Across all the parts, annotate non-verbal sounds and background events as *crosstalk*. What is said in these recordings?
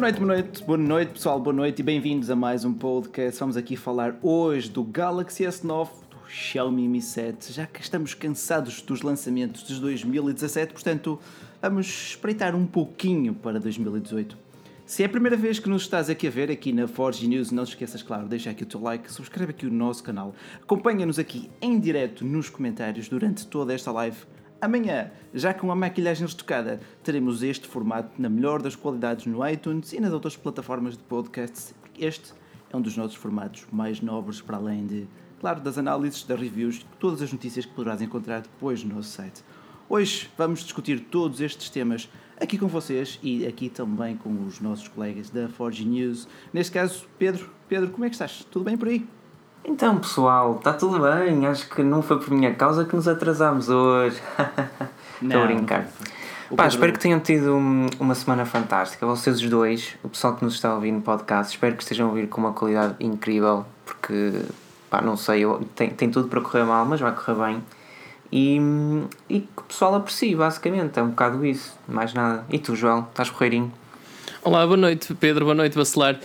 Boa noite, boa noite, boa noite pessoal, boa noite e bem-vindos a mais um podcast. Vamos aqui falar hoje do Galaxy S9, do Xiaomi Mi 7, já que estamos cansados dos lançamentos de 2017, portanto vamos espreitar um pouquinho para 2018. Se é a primeira vez que nos estás aqui a ver, aqui na Forge News, não te esqueças, claro, deixa aqui o teu like, subscreve aqui o nosso canal, acompanha-nos aqui em direto nos comentários durante toda esta live. Amanhã, já com a maquilhagem retocada, teremos este formato na melhor das qualidades no iTunes e nas outras plataformas de podcasts. Este é um dos nossos formatos mais nobres, para além de, claro, das análises, das reviews, todas as notícias que poderás encontrar depois no nosso site. Hoje vamos discutir todos estes temas aqui com vocês e aqui também com os nossos colegas da Forge News. Neste caso, Pedro. Pedro, como é que estás? Tudo bem por aí? Então, pessoal, está tudo bem. Acho que não foi por minha causa que nos atrasámos hoje. *laughs* Estou a brincar. Pá, espero que tenham tido uma semana fantástica. Vocês os dois, o pessoal que nos está a ouvir no podcast, espero que estejam a ouvir com uma qualidade incrível, porque, pá, não sei, eu, tem, tem tudo para correr mal, mas vai correr bem. E, e que o pessoal aprecie, basicamente, é um bocado isso, mais nada. E tu, João, estás correirinho? Olá, boa noite, Pedro, boa noite, Bacelar.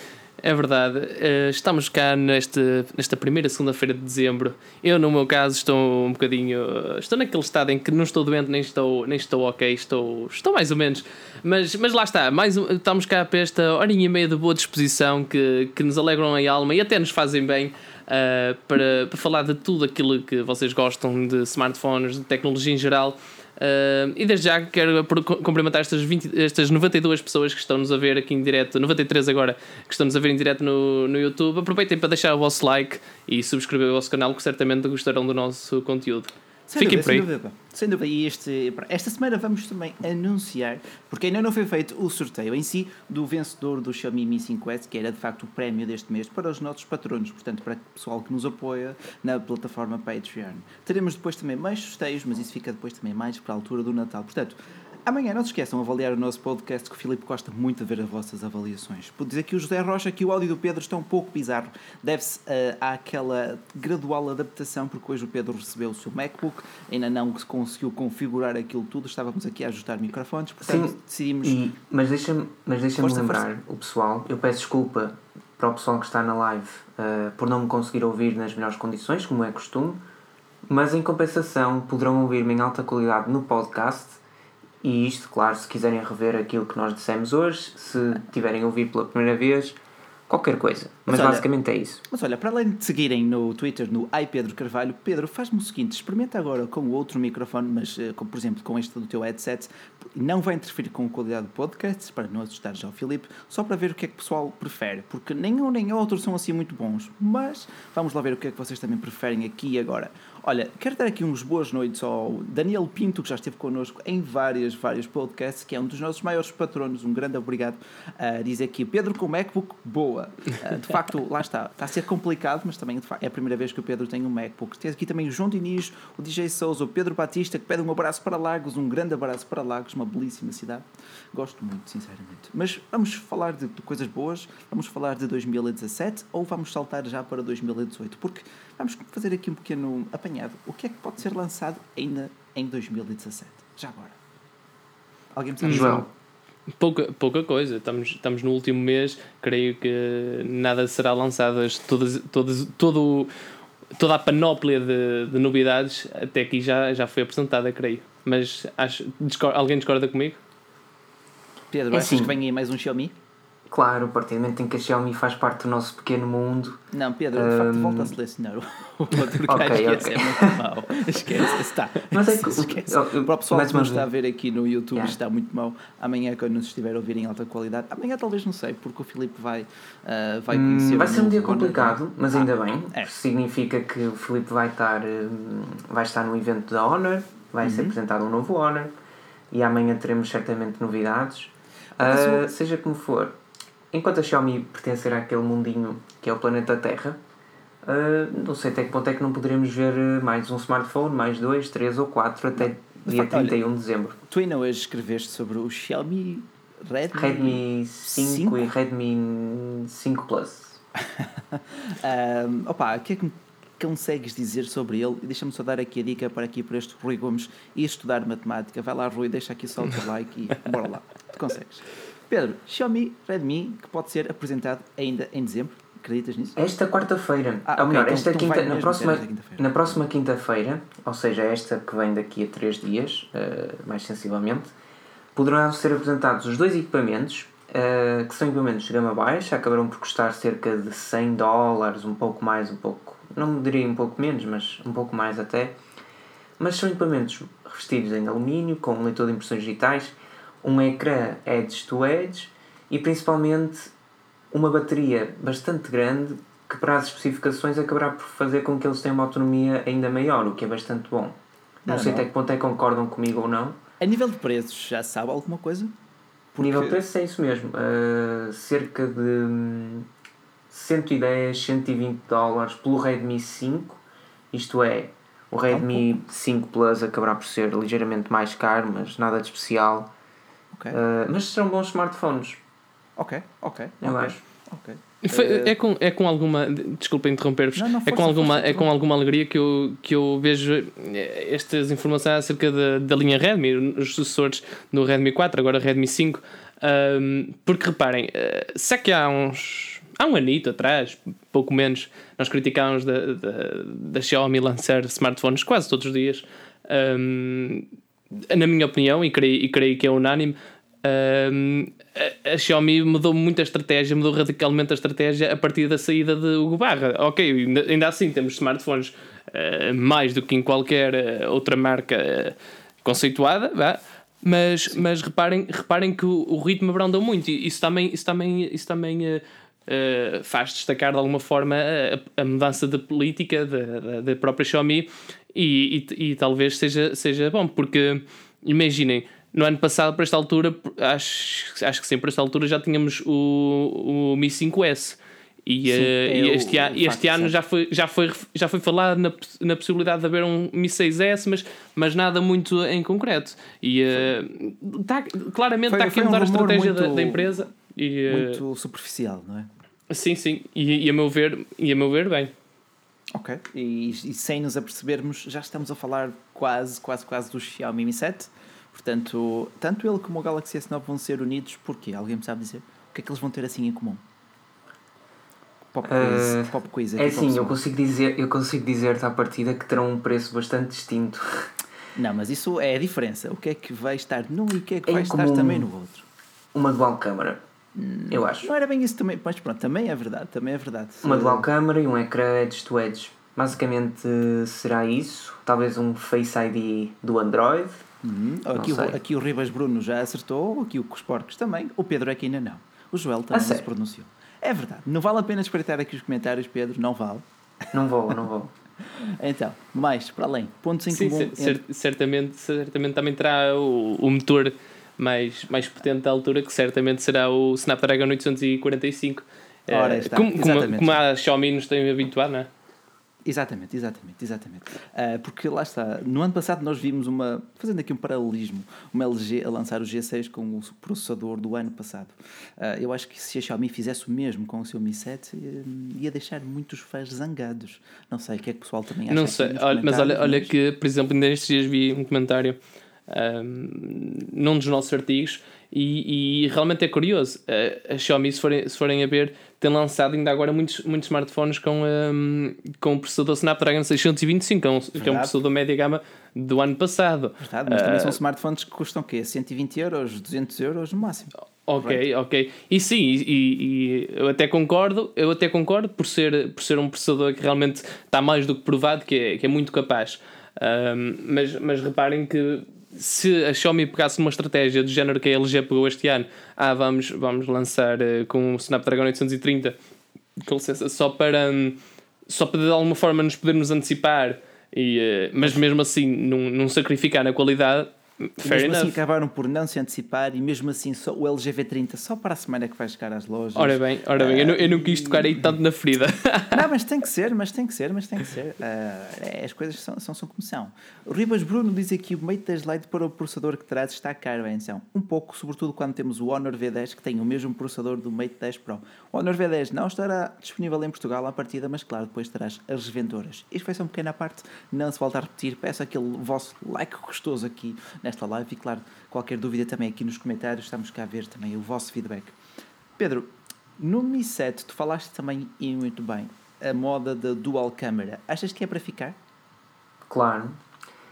É verdade, eh, estamos cá neste, nesta primeira segunda-feira de dezembro. Eu, no meu caso, estou um bocadinho. Estou naquele estado em que não estou doente, nem estou, nem estou ok, estou, estou mais ou menos. Mas, mas lá está, mais, estamos cá para esta horinha e meia de boa disposição que, que nos alegram a alma e até nos fazem bem. Uh, para, para falar de tudo aquilo que vocês gostam de smartphones, de tecnologia em geral. Uh, e desde já quero cumprimentar estas, 20, estas 92 pessoas que estão-nos a ver aqui em direto, 93 agora, que estão-nos a ver em direto no, no YouTube. Aproveitem para deixar o vosso like e subscrever o vosso canal, que certamente gostarão do nosso conteúdo. Sem Fiquem dúvida, por aí. Sem dúvida. Sem dúvida. E este, esta semana vamos também anunciar, porque ainda não foi feito o sorteio em si, do vencedor do Xiaomi Mi 5S, que era de facto o prémio deste mês para os nossos patronos, portanto, para o pessoal que nos apoia na plataforma Patreon. Teremos depois também mais sorteios, mas isso fica depois também mais para a altura do Natal. Portanto, Amanhã não se esqueçam de avaliar o nosso podcast que o Filipe gosta muito de ver as vossas avaliações. Por dizer que o José Rocha que o áudio do Pedro está um pouco bizarro. Deve-se uh, àquela gradual adaptação, porque hoje o Pedro recebeu o seu MacBook, ainda não conseguiu configurar aquilo tudo, estávamos aqui a ajustar microfones, portanto Sim, decidimos. E, mas deixa-me deixa lembrar força. o pessoal, eu peço desculpa para o pessoal que está na live uh, por não me conseguir ouvir nas melhores condições, como é costume, mas em compensação poderão ouvir-me em alta qualidade no podcast e isto, claro, se quiserem rever aquilo que nós dissemos hoje, se tiverem ouvido pela primeira vez, qualquer coisa. Mas, mas olha, basicamente é isso. Mas olha, para além de seguirem no Twitter, no iPedro Carvalho, Pedro, faz-me o seguinte: experimenta agora com outro microfone, mas eh, com, por exemplo com este do teu headset, não vai interferir com a qualidade do podcast, para não assustar já o Filipe, só para ver o que é que o pessoal prefere, porque nenhum nem outro são assim muito bons. Mas vamos lá ver o que é que vocês também preferem aqui e agora. Olha, quero dar aqui uns boas noites ao Daniel Pinto, que já esteve connosco em várias, vários podcasts, que é um dos nossos maiores patronos. Um grande obrigado. Uh, diz aqui, Pedro com MacBook, boa. Uh, de facto, lá está. Está a ser complicado, mas também facto, é a primeira vez que o Pedro tem um MacBook. Tem aqui também o João Diniz, o DJ Souza, o Pedro Batista, que pede um abraço para Lagos, um grande abraço para Lagos, uma belíssima cidade. Gosto muito, sinceramente. Mas vamos falar de, de coisas boas, vamos falar de 2017 ou vamos saltar já para 2018? Porque vamos fazer aqui um pequeno apanhado o que é que pode ser lançado ainda em 2017? Já agora. Alguém me sabe João. Pouca, pouca coisa, estamos, estamos no último mês, creio que nada será lançado, todas, todas, todo, toda a panóplia de, de novidades até aqui já, já foi apresentada, creio. Mas acho, discord, alguém discorda comigo? Pedro, é achas assim. que vem aí mais um Xiaomi? Claro, a partir do momento em que a Xiaomi faz parte do nosso pequeno mundo. Não, Pedro, de um... facto, volta a selecionar o *laughs* outro okay, okay. é muito mau. Esquece, está. Mas é que, *laughs* esquece. O pessoal que nos está a ver aqui no YouTube, yeah. está muito mau. Amanhã, quando nos estiver a ouvir em alta qualidade, amanhã talvez não sei, porque o Filipe vai, uh, vai hum, conhecer. Hum, vai ser um dia complicado, mas ah, ainda bem. É. Significa que o Filipe vai estar, hum, vai estar no evento da Honor, vai uhum. ser apresentado um novo Honor e amanhã teremos certamente novidades. Uh, seja como for, enquanto a Xiaomi pertencer àquele mundinho que é o planeta Terra, uh, não sei até que ponto é que não poderemos ver ah, mais um smartphone, mais dois, três ou quatro até dia facto, 31 de dezembro. Tu ainda hoje escreveste sobre o Xiaomi Redmi, Redmi 5, 5? e Redmi 5 Plus. um, *laughs* opa, o que é que me consegues dizer sobre ele? Deixa-me só dar aqui a dica para aqui para este Rui Gomes e estudar matemática. Vai lá, Rui, deixa aqui só o teu *laughs* like e bora lá. Tu consegues. Pedro, Xiaomi Redmi que pode ser apresentado ainda em dezembro. Acreditas nisso? Esta quarta-feira. Ah, ou melhor, então, esta quinta, na próxima, quinta na próxima quinta-feira, ou seja, esta que vem daqui a 3 dias, uh, mais sensivelmente, poderão ser apresentados os dois equipamentos, uh, que são equipamentos de gama baixa, acabarão por custar cerca de 100 dólares, um pouco mais, um pouco, não diria um pouco menos, mas um pouco mais até. Mas são equipamentos revestidos em alumínio, com um leitor de impressões digitais, um ecrã edge to edge e principalmente uma bateria bastante grande que para as especificações acabará por fazer com que eles tenham uma autonomia ainda maior, o que é bastante bom. Não, não sei não. até que ponto é que concordam comigo ou não. A nível de preços, já sabe alguma coisa? Porque... Nível de preços é isso mesmo. Uh, cerca de 110, 120 dólares pelo Redmi 5. Isto é, o Redmi um 5 Plus acabará por ser ligeiramente mais caro, mas nada de especial. Okay. Uh, mas serão bons smartphones. Ok, ok. Eu okay. acho. Ok. Foi, é, com, é com alguma. Desculpa interromper-vos. É, com alguma, é com alguma alegria que eu, que eu vejo estas informações acerca da, da linha Redmi, os sucessores do Redmi 4, agora Redmi 5. Um, porque reparem, uh, se é que há uns. Há um anito atrás, pouco menos, nós criticámos da, da, da Xiaomi lançar smartphones quase todos os dias. Um, na minha opinião, e creio, e creio que é unânime, um, a, a, Xiaomi mudou muito a estratégia, mudou radicalmente a estratégia a partir da saída de Hugo Barra. Ok, ainda, ainda assim temos smartphones uh, mais do que em qualquer uh, outra marca uh, conceituada, vá. Mas, mas reparem, reparem que o, o ritmo abrandou muito e isso também, isso também, isso também faz destacar de alguma forma a, a mudança de política da própria Xiaomi e, e, e talvez seja, seja bom, porque imaginem, no ano passado, para esta altura, acho, acho que sim, para esta altura já tínhamos o, o Mi 5S. E, Sim, uh, é e este, o, este ano já foi, já foi, já foi falado na, na possibilidade de haver um Mi 6S, mas, mas nada muito em concreto. E uh, tá, claramente foi, está aqui a mudar um a estratégia muito, da, da, empresa. E, uh, muito superficial, não é? Sim, sim. E, e, a, meu ver, e a meu ver, bem. Ok. E, e sem nos apercebermos, já estamos a falar quase, quase, quase do Xiaomi Mi 7. Portanto, tanto ele como o Galaxy S9 vão ser unidos porque alguém me sabe dizer o que é que eles vão ter assim em comum? Pop quiz, uh, pop quiz é sim, eu consigo dizer, eu consigo dizer-te à partida que terão um preço bastante distinto. Não, mas isso é a diferença. O que é que vai estar num e o que é que vai estar também no outro? Uma dual câmara. Eu acho. Não era bem isso também, mas pronto, também é verdade, também é verdade. Uma dual câmara e um ecrã edge to edge. Basicamente será isso. Talvez um Face ID do Android Uhum. Aqui, o, aqui o Ribas Bruno já acertou, aqui o Cos Porcos também. O Pedro aqui ainda não. O Joel também se pronunciou. É verdade. Não vale a pena espreitar aqui os comentários, Pedro. Não vale. Não vou, não vou. *laughs* então, mais para além. Pontos em Sim, comum. Entre... Certamente, certamente também terá o, o motor mais, mais potente da altura, que certamente será o Snapdragon 845. Ora, está. Como, como, como a Xiaomi nos tem habituado, não é? Exatamente, exatamente, exatamente. Uh, porque lá está, no ano passado nós vimos uma, fazendo aqui um paralelismo, uma LG a lançar o G6 com o processador do ano passado. Uh, eu acho que se a Xiaomi fizesse o mesmo com o seu Mi 7, ia deixar muitos fãs zangados. Não sei o que é que o pessoal também acha. Não sei, olha, mas olha, olha que, por exemplo, ainda estes dias vi um comentário um, num dos nossos artigos e, e, realmente é curioso. A, a Xiaomi, se forem, se forem a ver, tem lançado ainda agora muitos, muitos smartphones com, um, com o processador Snapdragon 625, que é, um, que é um processador média gama do ano passado. Verdade, mas uh, também são smartphones que custam o quê? 120 euros, 200 euros no máximo. Ok, right? ok. E sim, e, e, eu até concordo, eu até concordo por ser, por ser um processador que realmente está mais do que provado, que é, que é muito capaz. Um, mas, mas reparem que se a Xiaomi pegasse uma estratégia do género que a LG pegou este ano, ah, vamos, vamos lançar uh, com o Snapdragon 830, com licença, só para, um, só para de alguma forma nos podermos antecipar, e, uh, mas mesmo assim não, não sacrificar na qualidade, Fair mesmo assim enough. assim acabaram por não se antecipar e mesmo assim só, o LG V30 só para a semana que vai chegar às lojas. Ora bem, ora bem, uh, eu, não, eu não quis tocar aí tanto na ferida. *laughs* não, mas *laughs* tem que ser, mas tem que ser, mas tem que ser. Uh, as coisas são, são, são como são. O Ribas Bruno diz aqui o Mate 10 Lite para o processador que traz está caro, então. Um pouco, sobretudo quando temos o Honor V10 que tem o mesmo processador do Mate 10 Pro. O Honor V10 não estará disponível em Portugal à partida, mas claro, depois terás as revendoras. Isto vai ser uma pequena parte, não se volta a repetir, peço aquele vosso like gostoso aqui nesta live e, claro, qualquer dúvida também aqui nos comentários, estamos cá a ver também o vosso feedback. Pedro, no Mi 7 tu falaste também e muito bem a moda da dual câmera. Achas que é para ficar? Claro.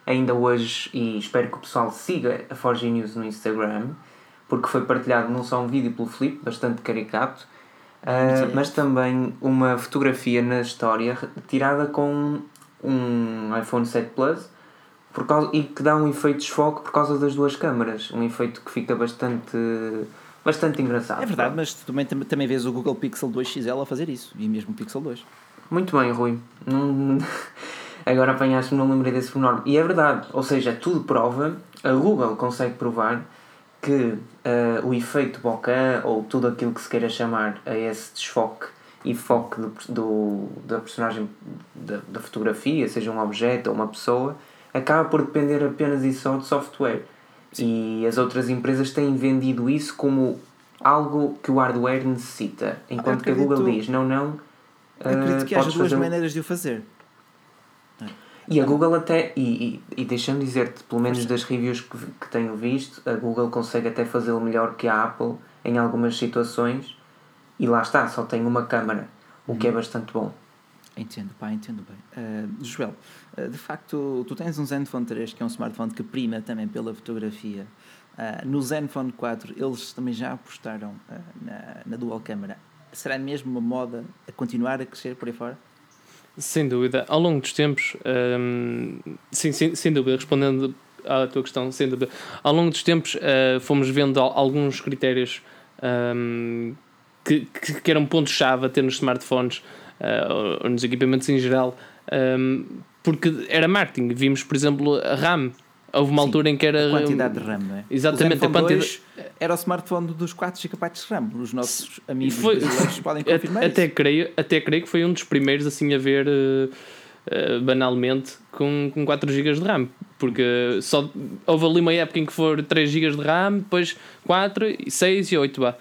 Ainda hoje, e espero que o pessoal siga a Forge News no Instagram, porque foi partilhado não só um vídeo pelo Felipe, bastante caricato, uh, mas também uma fotografia na história tirada com um iPhone 7 Plus por causa, e que dá um efeito de desfoque por causa das duas câmaras. Um efeito que fica bastante bastante engraçado. É verdade, mas tu também, também vês o Google Pixel 2 XL a fazer isso, e mesmo o Pixel 2. Muito bem, Rui. Não... *laughs* Agora apanhaste-me, não lembrei desse enorme. E é verdade, ou seja, tudo prova, a Google consegue provar que uh, o efeito bokeh, ou tudo aquilo que se queira chamar a esse desfoque e foco do, do, da personagem da, da fotografia, seja um objeto ou uma pessoa, acaba por depender apenas e só de software. Sim. E as outras empresas têm vendido isso como algo que o hardware necessita. Enquanto que a Google diz, não, não. Acredito uh, que haja duas fazer... maneiras de o fazer. E a Google até, e, e, e deixando dizer-te, pelo menos das reviews que, que tenho visto, a Google consegue até fazê-lo melhor que a Apple em algumas situações e lá está, só tem uma câmara, o que é uhum. bastante bom. Entendo, pá, entendo bem. Uh, Joel, uh, de facto, tu tens um Zenfone 3, que é um smartphone que prima também pela fotografia. Uh, no Zenfone 4, eles também já apostaram na, na dual câmera. Será mesmo uma moda a continuar a crescer por aí fora? Sem dúvida. Ao longo dos tempos, um, sim, sim, sem dúvida, respondendo à tua questão, sem dúvida. Ao longo dos tempos, fomos vendo alguns critérios um, que, que, que eram pontos-chave a ter nos smartphones uh, ou nos equipamentos em geral, um, ehm, porque era marketing. Vimos, por exemplo, a RAM. Houve uma Sim, altura em que era. A quantidade de RAM, não é? Exatamente, a quantidade. Era o smartphone dos 4 GB de RAM. Os nossos amigos foi, *laughs* podem confirmar até isso. Creio, até creio que foi um dos primeiros assim a ver. Uh, uh, banalmente com, com 4 GB de RAM porque só houve ali uma época em que foram 3 GB de RAM, depois 4, 6 e 8 vá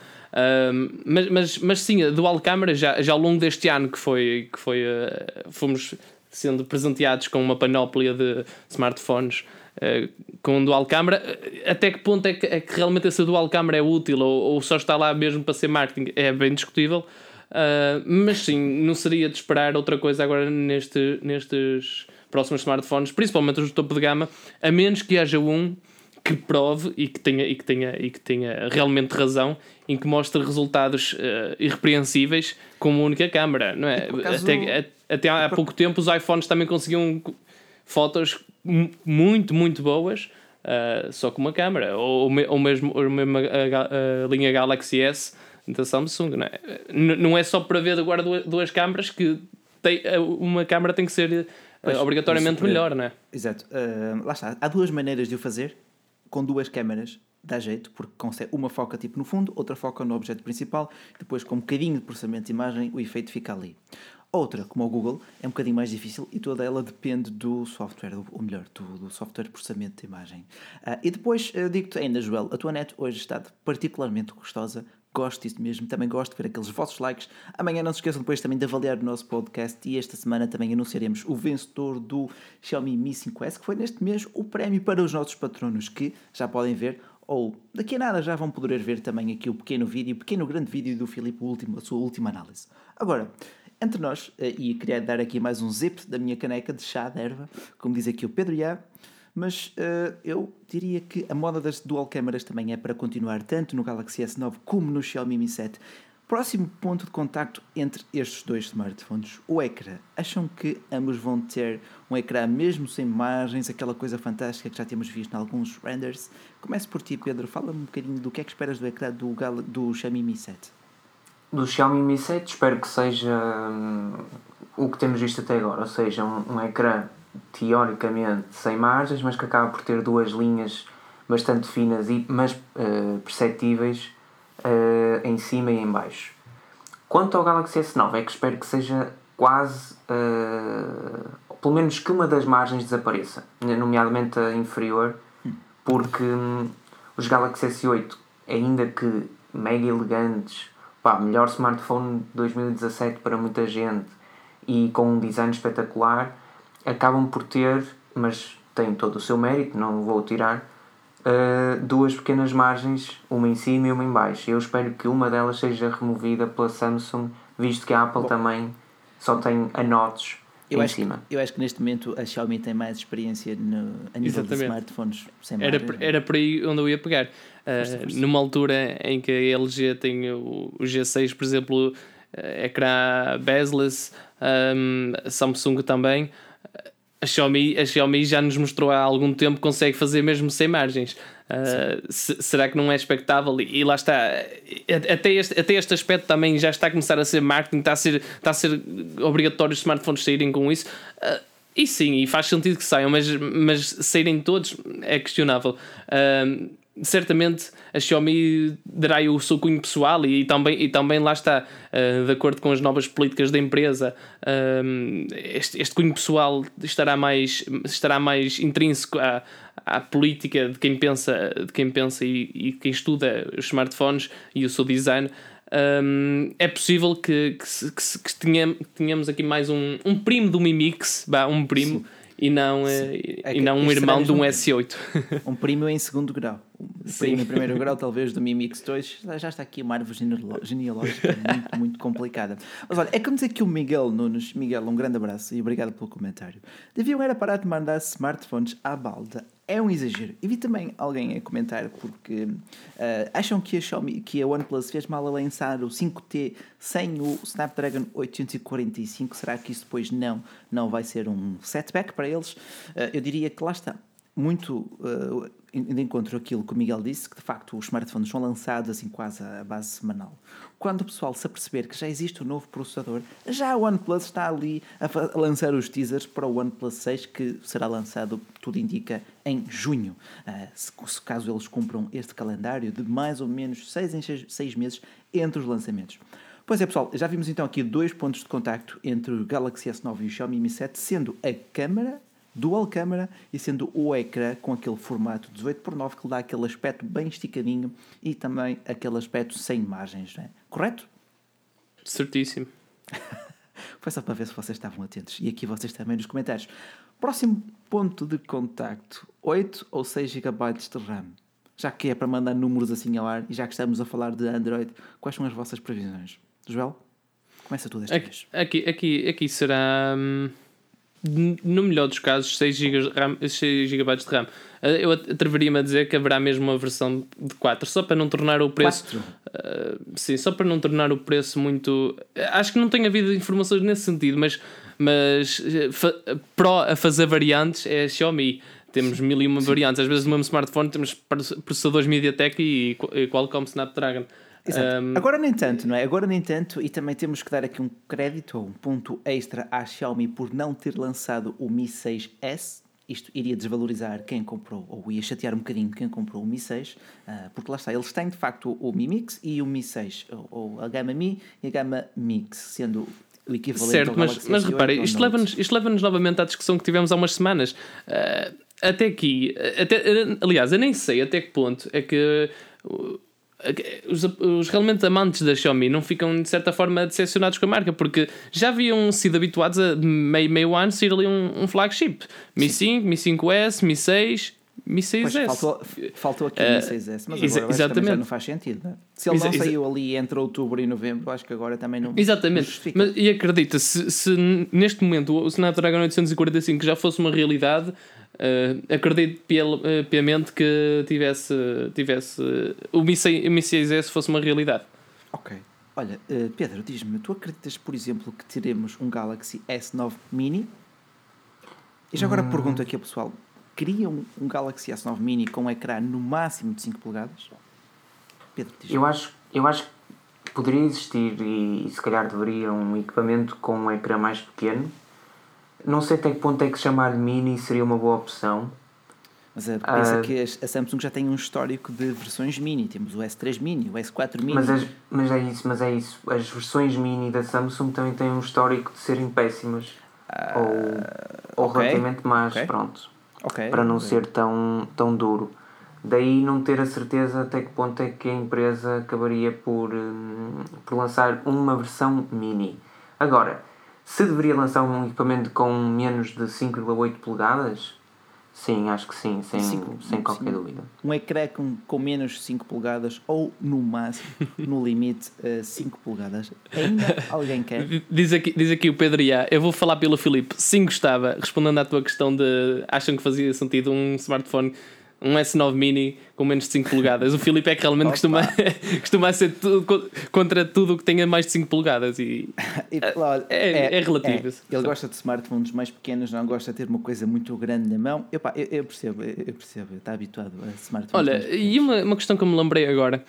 mas, mas, mas sim, a dual camera já, já ao longo deste ano que foi, que foi uh, fomos sendo presenteados com uma panóplia de smartphones uh, com dual câmara, até que ponto é que, é que realmente essa dual câmara é útil ou, ou só está lá mesmo para ser marketing? É bem discutível. Uh, mas sim, não seria de esperar outra coisa agora neste, nestes próximos smartphones, principalmente os do topo de gama, a menos que haja um que prove e que tenha, e que tenha, e que tenha realmente razão em que mostre resultados uh, irrepreensíveis com uma única câmera, não é? Até, até há por... pouco tempo os iPhones também conseguiam fotos muito, muito boas uh, só com uma câmera, ou, ou mesmo, ou mesmo a, a, a, linha Galaxy S da Samsung, não é? não é só para ver agora duas, duas câmaras que tem, uma câmera tem que ser uh, pois, obrigatoriamente melhor, não é? Exato. lá está. Há duas maneiras de o fazer com duas câmaras dá jeito, porque consegue uma foca tipo no fundo, outra foca no objeto principal, depois com um bocadinho de processamento de imagem o efeito fica ali. Outra, como o Google, é um bocadinho mais difícil e toda ela depende do software, ou melhor, do, do software de processamento de imagem. Uh, e depois, uh, digo-te ainda, Joel, a tua net hoje está particularmente gostosa, gosto disso mesmo, também gosto de ver aqueles vossos likes. Amanhã não se esqueçam depois também de avaliar o nosso podcast e esta semana também anunciaremos o vencedor do Xiaomi Mi 5S, que foi neste mês o prémio para os nossos patronos, que já podem ver, ou daqui a nada já vão poder ver também aqui o pequeno vídeo, o pequeno grande vídeo do Filipe, a sua última análise. Agora, entre nós, eh, e queria dar aqui mais um zip da minha caneca de chá de erva, como diz aqui o Pedro Iá, mas uh, eu diria que a moda das dual câmaras também é para continuar tanto no Galaxy S9 como no Xiaomi Mi 7. Próximo ponto de contacto entre estes dois smartphones, o ecrã. Acham que ambos vão ter um ecrã mesmo sem imagens, aquela coisa fantástica que já temos visto em alguns renders? Comece por ti, Pedro. Fala-me um bocadinho do que é que esperas do ecrã do, Gal do Xiaomi Mi 7. Do Xiaomi Mi 7 espero que seja hum, o que temos visto até agora, ou seja, um, um ecrã teoricamente sem margens, mas que acaba por ter duas linhas bastante finas e mas uh, perceptíveis uh, em cima e em baixo. Quanto ao Galaxy S9, é que espero que seja quase, uh, pelo menos que uma das margens desapareça, nomeadamente a inferior, porque hum, os Galaxy S8, ainda que mega elegantes, pá, melhor smartphone de 2017 para muita gente e com um design espetacular, acabam por ter, mas tem todo o seu mérito, não vou tirar, uh, duas pequenas margens, uma em cima e uma em baixo. Eu espero que uma delas seja removida pela Samsung, visto que a Apple Bom. também só tem anotes eu em acho, cima. Eu acho que neste momento a Xiaomi tem mais experiência no, a nível Exatamente. de smartphones sem era, era por aí onde eu ia pegar. Uh, numa altura em que a LG tem o, o G6, por exemplo, uh, ecrã bezel-less, um, Samsung também a Xiaomi, a Xiaomi já nos mostrou há algum tempo que consegue fazer mesmo sem margens. Uh, se, será que não é expectável? E, e, lá está, até este, até este aspecto também já está a começar a ser marketing, está a ser, está a ser obrigatório os smartphones saírem com isso. Uh, e sim, e faz sentido que saiam, mas, mas saírem todos é questionável. Uh, certamente a Xiaomi dará o seu cunho pessoal e, e, também, e também lá está, uh, de acordo com as novas políticas da empresa, uh, este, este cunho pessoal estará mais, estará mais intrínseco à, à política de quem pensa, de quem pensa e, e quem estuda os smartphones e o seu design. Um, é possível que, que, que, que tenhamos, tenhamos aqui mais um, um primo do Mi Mix, bah, um primo. Sim e não, eh, é e não um irmão de um S8. *laughs* Um primo em segundo grau. Um primo em primeiro grau, talvez, do Mi Mix 2. Já está aqui uma árvore genealógica *laughs* muito, muito complicada. Mas olha, é como dizer que o Miguel Nunes, Miguel, um grande abraço e obrigado pelo comentário. Deviam era parar de mandar smartphones à balda é um exagero. E vi também alguém a comentar porque uh, acham que a Xiaomi, que a OnePlus fez mal a lançar o 5T sem o Snapdragon 845. Será que isso depois não, não vai ser um setback para eles? Uh, eu diria que lá está muito uh, de encontro aquilo que o Miguel disse, que de facto os smartphones são lançados assim quase à base semanal. Quando o pessoal se aperceber que já existe um novo processador, já a OnePlus está ali a, lançar os teasers para o OnePlus 6, que será lançado, tudo indica, em junho. Uh, se, se, caso eles cumpram este calendário de mais ou menos 6 em 6 meses entre os lançamentos. Pois é, pessoal, já vimos então aqui dois pontos de contacto entre o Galaxy S9 e o Xiaomi Mi 7, sendo a câmera dual câmera e sendo o ecrã com aquele formato 18x9 que lhe dá aquele aspecto bem esticadinho e também aquele aspecto sem margens, é? correto? Certíssimo. *laughs* Foi só para ver se vocês estavam atentos. E aqui vocês também nos comentários. Próximo ponto de contacto: 8 ou 6 GB de RAM. Já que é para mandar números assim ao ar e já que estamos a falar de Android, quais são as vossas previsões? Joel? Começa tudo esta aqui, vez. Aqui, aqui, aqui será. Hum no melhor dos casos, 6 GB, RAM, 6 GB de RAM. Eh, eu atreveria-me a dizer que haverá mesmo uma versão de 4, só para não tornar o preço. Uh, sim, só para não tornar o preço muito. Acho que não tem havido informações nesse sentido, mas, mas pro a fazer variantes é a Xiaomi. Temos mil e uma variantes. Às vezes no mesmo smartphone temos processadores MediaTek e, e Qualcomm Snapdragon. Um... Agora nem tanto, não é? Agora nem tanto, e também temos que dar aqui um crédito ou um ponto extra à Xiaomi por não ter lançado o Mi 6S. Isto iria desvalorizar quem comprou, ou ia chatear um bocadinho quem comprou o Mi 6, uh, ah, porque lá está, eles têm de facto o Mi Mix e o Mi 6, ou, ou a gama Mi e a gama Mix, sendo o equivalente certo, ao mas, mas repare, isto leva-nos leva novamente à discussão que tivemos há umas semanas. Uh, até aqui, até, aliás, eu nem sei até que ponto é que os, os realmente amantes da Xiaomi não ficam de certa forma decepcionados com a marca porque já haviam sido habituados a meio, meio ano sair ali um, um flagship. Mi 5, Mi 5S, Mi 6 Mi 6S. Pois, faltou, faltou aqui o Mi 6S, mas agora exatamente. já não faz sentido. Não é? Se ele não saiu ali entre outubro e novembro, acho que agora também não. Exatamente. Não mas, e acredita, se, se neste momento o Snapdragon 845 já fosse uma realidade, Uh, acredito uh, piamente que tivesse, tivesse o Mi 6S fosse uma realidade. Ok. Olha, uh, Pedro, diz-me, tu acreditas, por exemplo, que teremos um Galaxy S9 Mini? E já agora hum. pergunto aqui ao pessoal: queriam um Galaxy S9 Mini com um ecrã no máximo de 5 polegadas? Pedro. Eu acho, eu acho que poderia existir e, e se calhar deveria um equipamento com um ecrã mais pequeno não sei até que ponto é que chamar mini seria uma boa opção. Mas a, pensa uh, que a Samsung já tem um histórico de versões mini. Temos o S3 mini, o S4 mini. Mas, as, mas é isso, mas é isso. As versões mini da Samsung também têm um histórico de serem péssimas. Uh, ou, ou okay, relativamente más, okay. pronto. Okay, para não ser tão, tão duro. Daí não ter a certeza até que ponto é que a empresa acabaria por, hum, por lançar uma versão mini. Agora, se deveria lançar um equipamento com menos de 5,8 polegadas, Sim, acho que sim, sem, cinco, sem qualquer sim. dúvida. Um ecrã com, com menos 5 polegadas ou, no máximo, *laughs* no limite, 5 uh, polegadas. Ainda alguém quer? Diz aqui, diz aqui o Pedro Iá, eu vou falar pelo Filipe. Sim, gostava, respondendo à tua questão de acham que fazia sentido um smartphone um S9 Mini com menos de 5 polegadas. O Filipe é que realmente costuma, *laughs* costuma ser tudo, contra tudo o que tenha mais de 5 polegadas e, *laughs* e é, é, é, relativo. É. Ele gosta de smartphones mais pequenos, não gosta de ter uma coisa muito grande na mão. Eu, pá, eu, eu percebo, eu percebo, está habituado a smartphones. Olha, e uma, uma questão que eu me lembrei agora.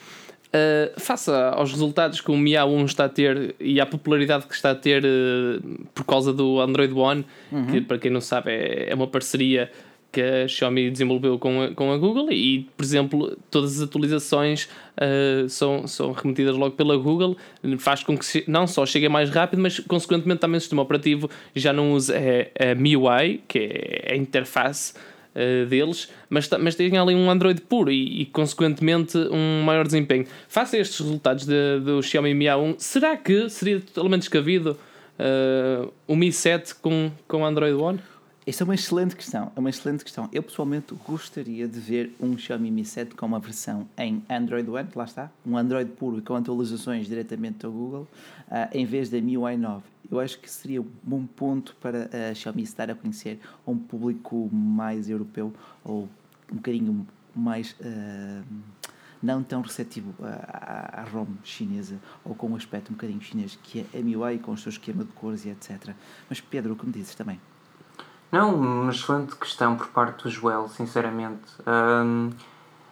Uh, face aos resultados que o Mi A1 está a ter e à popularidade que está a ter uh, por causa do Android One, uhum. que para quem não sabe é, é uma parceria que a Xiaomi desenvolveu com a, com a Google e, por exemplo, todas as atualizações uh, são, são remetidas logo pela Google, faz com que não só chegue mais rápido, mas consequentemente também o sistema operativo já não usa a, a MIUI, que é a interface uh, deles, mas, mas tem ali um Android puro e, e, consequentemente um maior desempenho. Face a estes resultados de, do Xiaomi Mi A1, será que seria totalmente descabido uh, o Mi 7 com, com Android One? Esta é uma excelente questão. É uma excelente questão. Eu pessoalmente gostaria de ver um Xiaomi Mi 7 com uma versão em Android One, lá está, um Android puro e com atualizações diretamente do Google, uh, em vez da MIUI 9. Eu acho que seria um bom ponto para a Xiaomi estar a conhecer um público mais europeu ou um bocadinho mais. Uh, não tão receptivo à, à, ROM chinesa ou com um aspecto um bocadinho chinês que é a MIUI com o seu esquema de cores e etc. Mas Pedro, o que me dizes também? Não, uma excelente questão por parte do Joel, sinceramente. Um,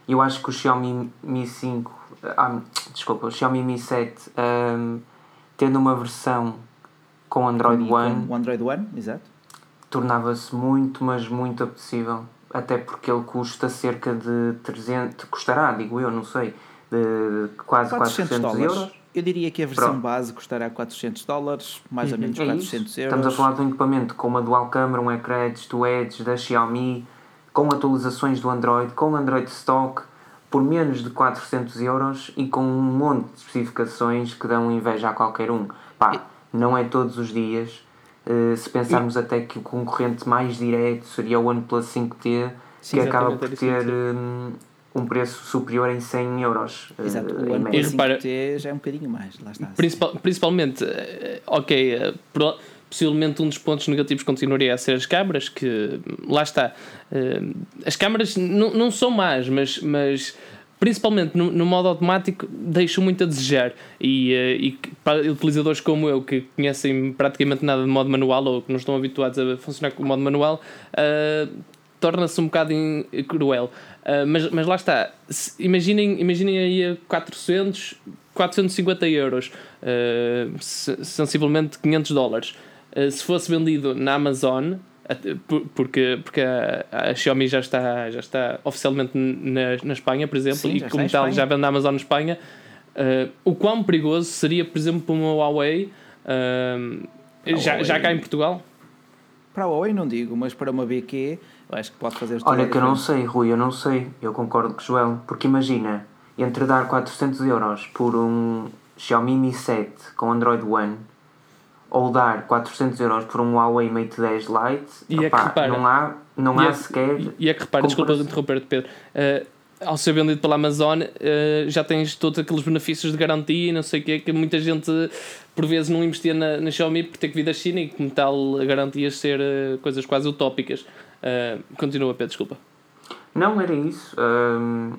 eu acho que o Xiaomi Mi 5, ah, desculpa, o Xiaomi Mi 7, um, tendo uma versão com Android com, One, com o Android One, exato, tornava-se muito, mas muito apetecível. Até porque ele custa cerca de 300, custará, digo eu, não sei, de quase 400, 400 euros. Eu diria que a versão Pronto. base custará 400 dólares, mais ou menos é 400 isso. euros. Estamos a falar de um equipamento com uma dual câmera, um ecrã do Edge, da Xiaomi, com atualizações do Android, com Android Stock, por menos de 400 euros e com um monte de especificações que dão inveja a qualquer um. Pá, não é todos os dias. Uh, se pensarmos e... até que o concorrente mais direto seria o OnePlus 5T, Sim, que acaba por ter um preço superior em 100 euros. Eh, Exato, o e repara, já é um bocadinho mais. Lá está, principal, principalmente, eh, ok, eh, possivelmente um dos pontos negativos continuaria a ser as câmaras, que lá está. As câmaras não, não são más, mas, mas principalmente no, no, modo automático, deixam muito a desejar. E, e para utilizadores como eu, que conhecem praticamente nada de modo manual ou que não estão habituados a funcionar com o modo manual, uh, torna-se um bocado cruel. Uh, mas, mas lá está, imaginem, imaginem aí a 400, 450 euros, uh, sensivelmente 500 dólares. Uh, se fosse vendido na Amazon, porque, porque a, a, Xiaomi já está, já está oficialmente na, na Espanha, por exemplo, Sim, e como tal já vende na Amazon na Espanha, o quão perigoso seria, por exemplo, para uma Huawei, já, Huawei. já cá em Portugal? Para a Huawei não digo, mas para uma BQ acho que pode fazer Olha, que eu não sei, Rui, eu não sei. Eu concordo com o Joel. Porque imagina, entre dar 400 euros por um Xiaomi Mi 7 com Android One ou dar 400 euros por um Huawei Mate 10 Lite, e opá, é que repara, não há, não há é, sequer. E é que repara, desculpa interromper-te, Pedro. Uh, ao ser vendido pela Amazon, uh, já tens todos aqueles benefícios de garantia e não sei o que, que muita gente por vezes não investia na, na Xiaomi por ter que vir da China e como tal garantias ser uh, coisas quase utópicas. Uh, continua, Pedro, desculpa. Não, era isso. Um,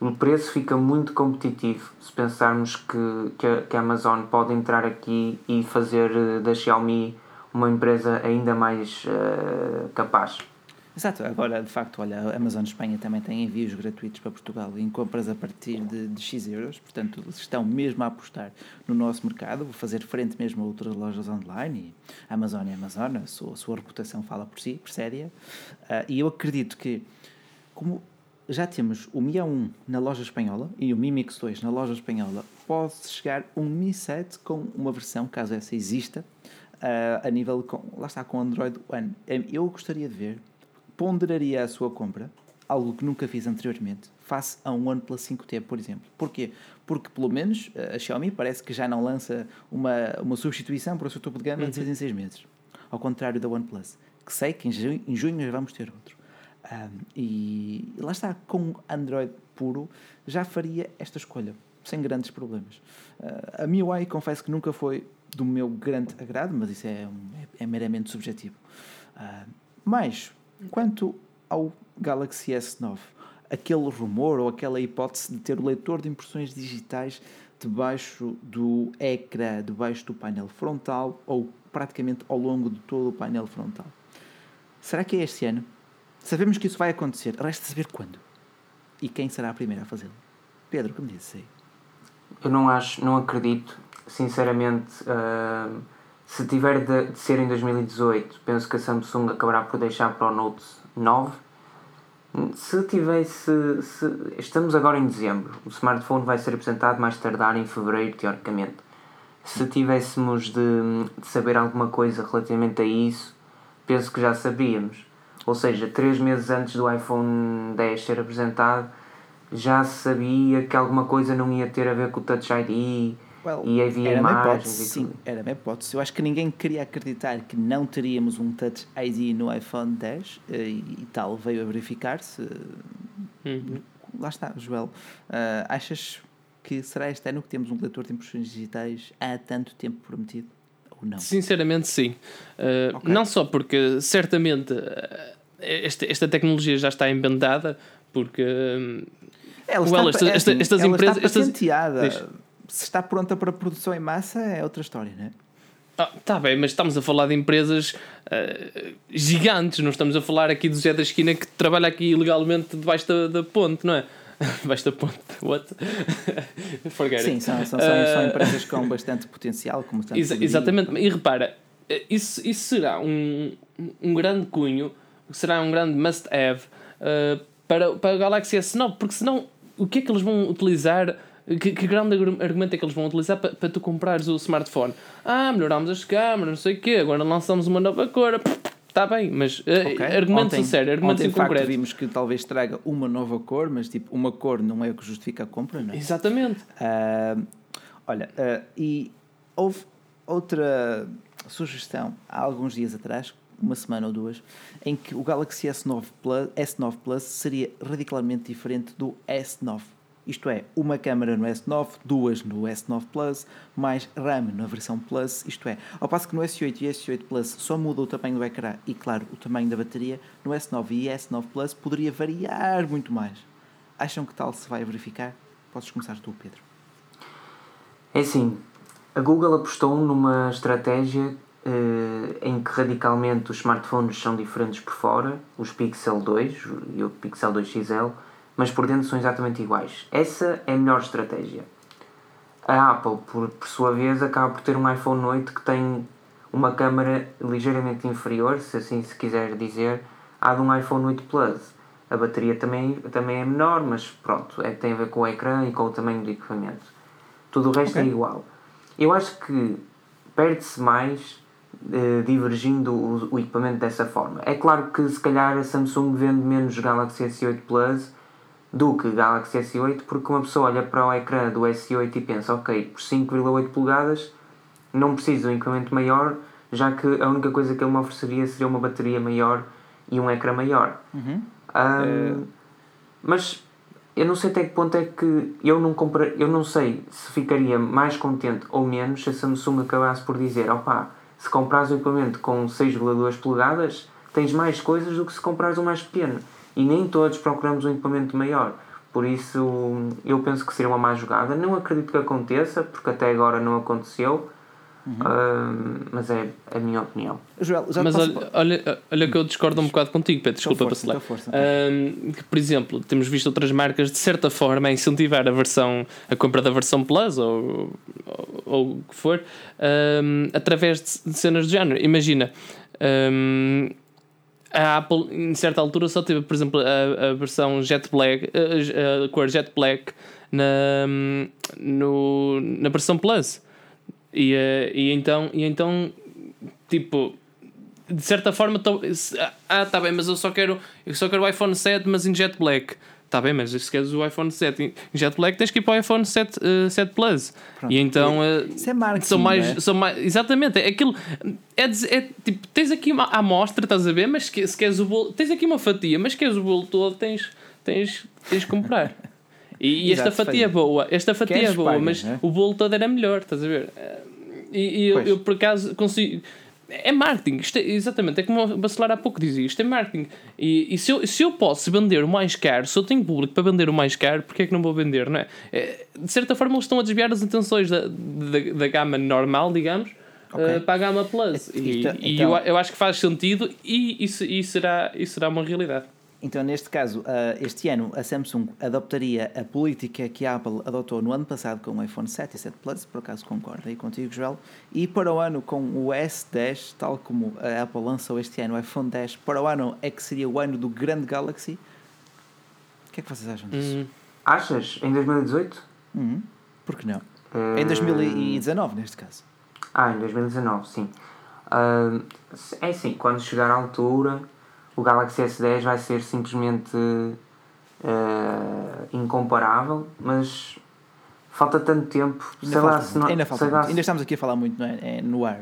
o preço fica muito competitivo se pensarmos que, que, a, que a Amazon pode entrar aqui e fazer eh, da Xiaomi uma empresa ainda mais uh, capaz. Exato, agora de facto, olha, a Amazon Espanha também tem envios gratuitos para Portugal em compras a partir de, de X euros, portanto estão mesmo a apostar no nosso mercado, fazer frente mesmo a outras lojas online e a Amazon é Amazon, a sua, a sua reputação fala por si, por séria, uh, e eu acredito que como já temos o Mi A1 na loja espanhola e o Mi Mix 2 na loja espanhola, pode chegar um Mi 7 com uma versão, caso essa exista, uh, a nível com, lá está, com Android One. Eu gostaria de ver ponderaria a sua compra, algo que nunca fiz anteriormente, face a um OnePlus 5T, por exemplo. Porquê? Porque, pelo menos, a Xiaomi parece que já não lança uma, uma substituição para o seu topo de gama uhum. de 6 em 6 meses. Ao contrário da OnePlus, que sei que em junho, em junho vamos ter outro. Um, e lá está, com Android puro, já faria esta escolha, sem grandes problemas. Uh, a MIUI, confesso que nunca foi do meu grande agrado, mas isso é, é, é meramente subjetivo. Uh, mas, quanto ao Galaxy S9, aquele rumor ou aquela hipótese de ter o leitor de impressões digitais debaixo do ecrã, debaixo do painel frontal ou praticamente ao longo de todo o painel frontal. Será que é este ano? Sabemos que isso vai acontecer, resta saber quando. E quem será a primeira a fazê-lo? Pedro, como disse aí? Eu não acho, não acredito, sinceramente, uh, se tiver de, de, ser em 2018, penso que a Samsung acabará por deixar para o Note 9. Se tivesse. Se, estamos agora em dezembro, o smartphone vai ser apresentado mais tardar em fevereiro, teoricamente. Se tivéssemos de, de saber alguma coisa relativamente a isso, penso que já sabíamos ou seja, três meses antes do iPhone 10 ser apresentado, já sabia que alguma coisa não ia ter a ver com o Touch ID well, e havia imagens hipótese, e Sim, era uma hipótese. Eu acho que ninguém queria acreditar que não teríamos um Touch ID no iPhone 10 eh, e, tal veio a verificar-se. Uhum. Lá está, Joel. Uh, achas que será este ano que temos um leitor de impressões digitais há tanto tempo prometido? não? Sinceramente, sim. Uh, okay. Não só porque certamente esta, esta tecnologia já está inventada, porque. Ela well, está, esta, esta, estas ela empresas. Está patenteada. Se está pronta para produção em massa, é outra história, não é? Ah, tá bem, mas estamos a falar de empresas uh, gigantes, não estamos a falar aqui do Zé da Esquina que trabalha aqui ilegalmente debaixo da, da ponte, não é? *laughs* debaixo da ponte. What? *laughs* Forget Sim, são, são, uh, são, empresas com *laughs* bastante potencial. Como exa exatamente, e repara, isso, isso será um, um grande cunho, será um grande must-have uh, para, para o Galaxy S9, porque senão o que é que eles vão utilizar? Que, que, grande argumento é que eles vão utilizar para, para tu comprares o smartphone? Ah, melhorámos as câmaras, não sei o quê, agora lançamos uma nova cor. Está bem, mas uh, okay. argumento ontem, sincero, argumento ontem, concreto. vimos que talvez traga uma nova cor, mas tipo, uma cor não é o que justifica a compra, não é? Exatamente. Uh, olha, uh, e houve outra sugestão há alguns dias atrás, uma semana ou duas, em que o Galaxy S9 Plus, S9 Plus seria radicalmente diferente do S9 isto é, uma câmera no S9, duas no S9 Plus, mais RAM na versão Plus, isto é, ao passo que no S8 e S8 Plus só muda o tamanho do ecrã e, claro, o tamanho da bateria, no S9 e S9 Plus poderia variar muito mais. Acham que tal se vai verificar? Podes começar tu, Pedro. É assim, a Google apostou numa estratégia eh, em que radicalmente os smartphones são diferentes por fora, os Pixel 2 e o Pixel 2 XL, mas por dentro são exatamente iguais. Essa é a melhor estratégia. A Apple, por, por sua vez, acaba por ter um iPhone 8 que tem uma câmera ligeiramente inferior, se assim se quiser dizer, à de um iPhone 8 Plus. A bateria também, também é menor, mas pronto, é, tem a ver com o ecrã e com o tamanho do equipamento. Tudo o resto é okay. é igual. Eu acho que perde-se mais eh, divergindo o, o, equipamento dessa forma. É claro que se calhar a Samsung vende menos Galaxy S8 Plus do que Galaxy S8, porque uma pessoa olha para o ecrã do S8 e pensa, ok, por 5,8 polegadas não preciso de um equipamento maior, já que a única coisa que ele me ofereceria seria uma bateria maior e um ecrã maior. Uhum. Um, é... Mas eu não sei até que ponto é que eu não comprei, eu não sei se ficaria mais contente ou menos se a Samsung acabasse por dizer, opá, se comprares um equipamento com 6,2 polegadas, tens mais coisas do que se comprares um mais pequeno e nem todos procuramos um equipamento maior. Por isso, eu penso que seria uma má jogada. Não acredito que aconteça, porque até agora não aconteceu. Uhum. Uh, mas é a minha opinião. Joel, mas olha, olha, olha que eu discordo um bocado contigo, Pedro. Desculpa para falar. Uh, que, por exemplo, temos visto outras marcas de certa forma a incentivar a versão, a compra da versão Plus ou, ou, ou o que for, uh, através de cenas do género. Imagina a Apple, em certa altura, só teve, por exemplo, a, a versão Jet Black, a, a, cor Jet Black na, no, na versão Plus. E, eh, e, então, e então, tipo, de certa forma, tô, ah, tá bem, mas eu só quero, eu só quero o iPhone 7, mas em Jet Black. Está bem, mas se queres o iPhone 7 em Jet Black, tens que ir para o iPhone 7, uh, 7 Plus. Pronto. E então. Uh, Isso é marketing. São mais, é? são mais. Exatamente, é aquilo. É, é, tipo, tens aqui uma amostra, estás a ver? Mas se, se queres o bolo. Tens aqui uma fatia, mas se queres o bolo todo, tens, tens, tens que comprar. E, e esta fatia é boa, esta fatia Queres é boa, mas é? o bolo todo era melhor, estás a ver? E, e eu, eu, por acaso consigo. É marketing, isto é, exatamente, é como o Bacelar há pouco dizia, isto é marketing. E, e se, eu, se eu posso vender o mais caro, se eu tenho público para vender o mais caro, porque é que não vou vender, não é? é de certa forma, eles estão a desviar as intenções da, da, da gama normal, digamos, okay. uh, para a gama Plus. E, então, e eu, eu acho que faz sentido e isso, e será, isso será uma realidade. Então, neste caso, uh, este ano a Samsung adoptaria a política que a Apple adotou no ano passado com o iPhone 7 e 7 Plus, por acaso concordo aí contigo, Joel, e para o ano com o S10, tal como a Apple lançou este ano o iPhone 10, para o ano é que seria o ano do grande Galaxy. O que é que vocês acham disso? Hum. Achas? Em 2018? Hum, por que não? Uh... Em 2019, neste caso. Ah, em 2019, sim. Uh, é assim, quando chegar à altura o Galaxy S10 vai ser simplesmente uh, incomparável, mas falta tanto tempo. Ainda, falta, lá, se não, ainda, falta lá, ainda estamos aqui a falar muito é? É, no ar.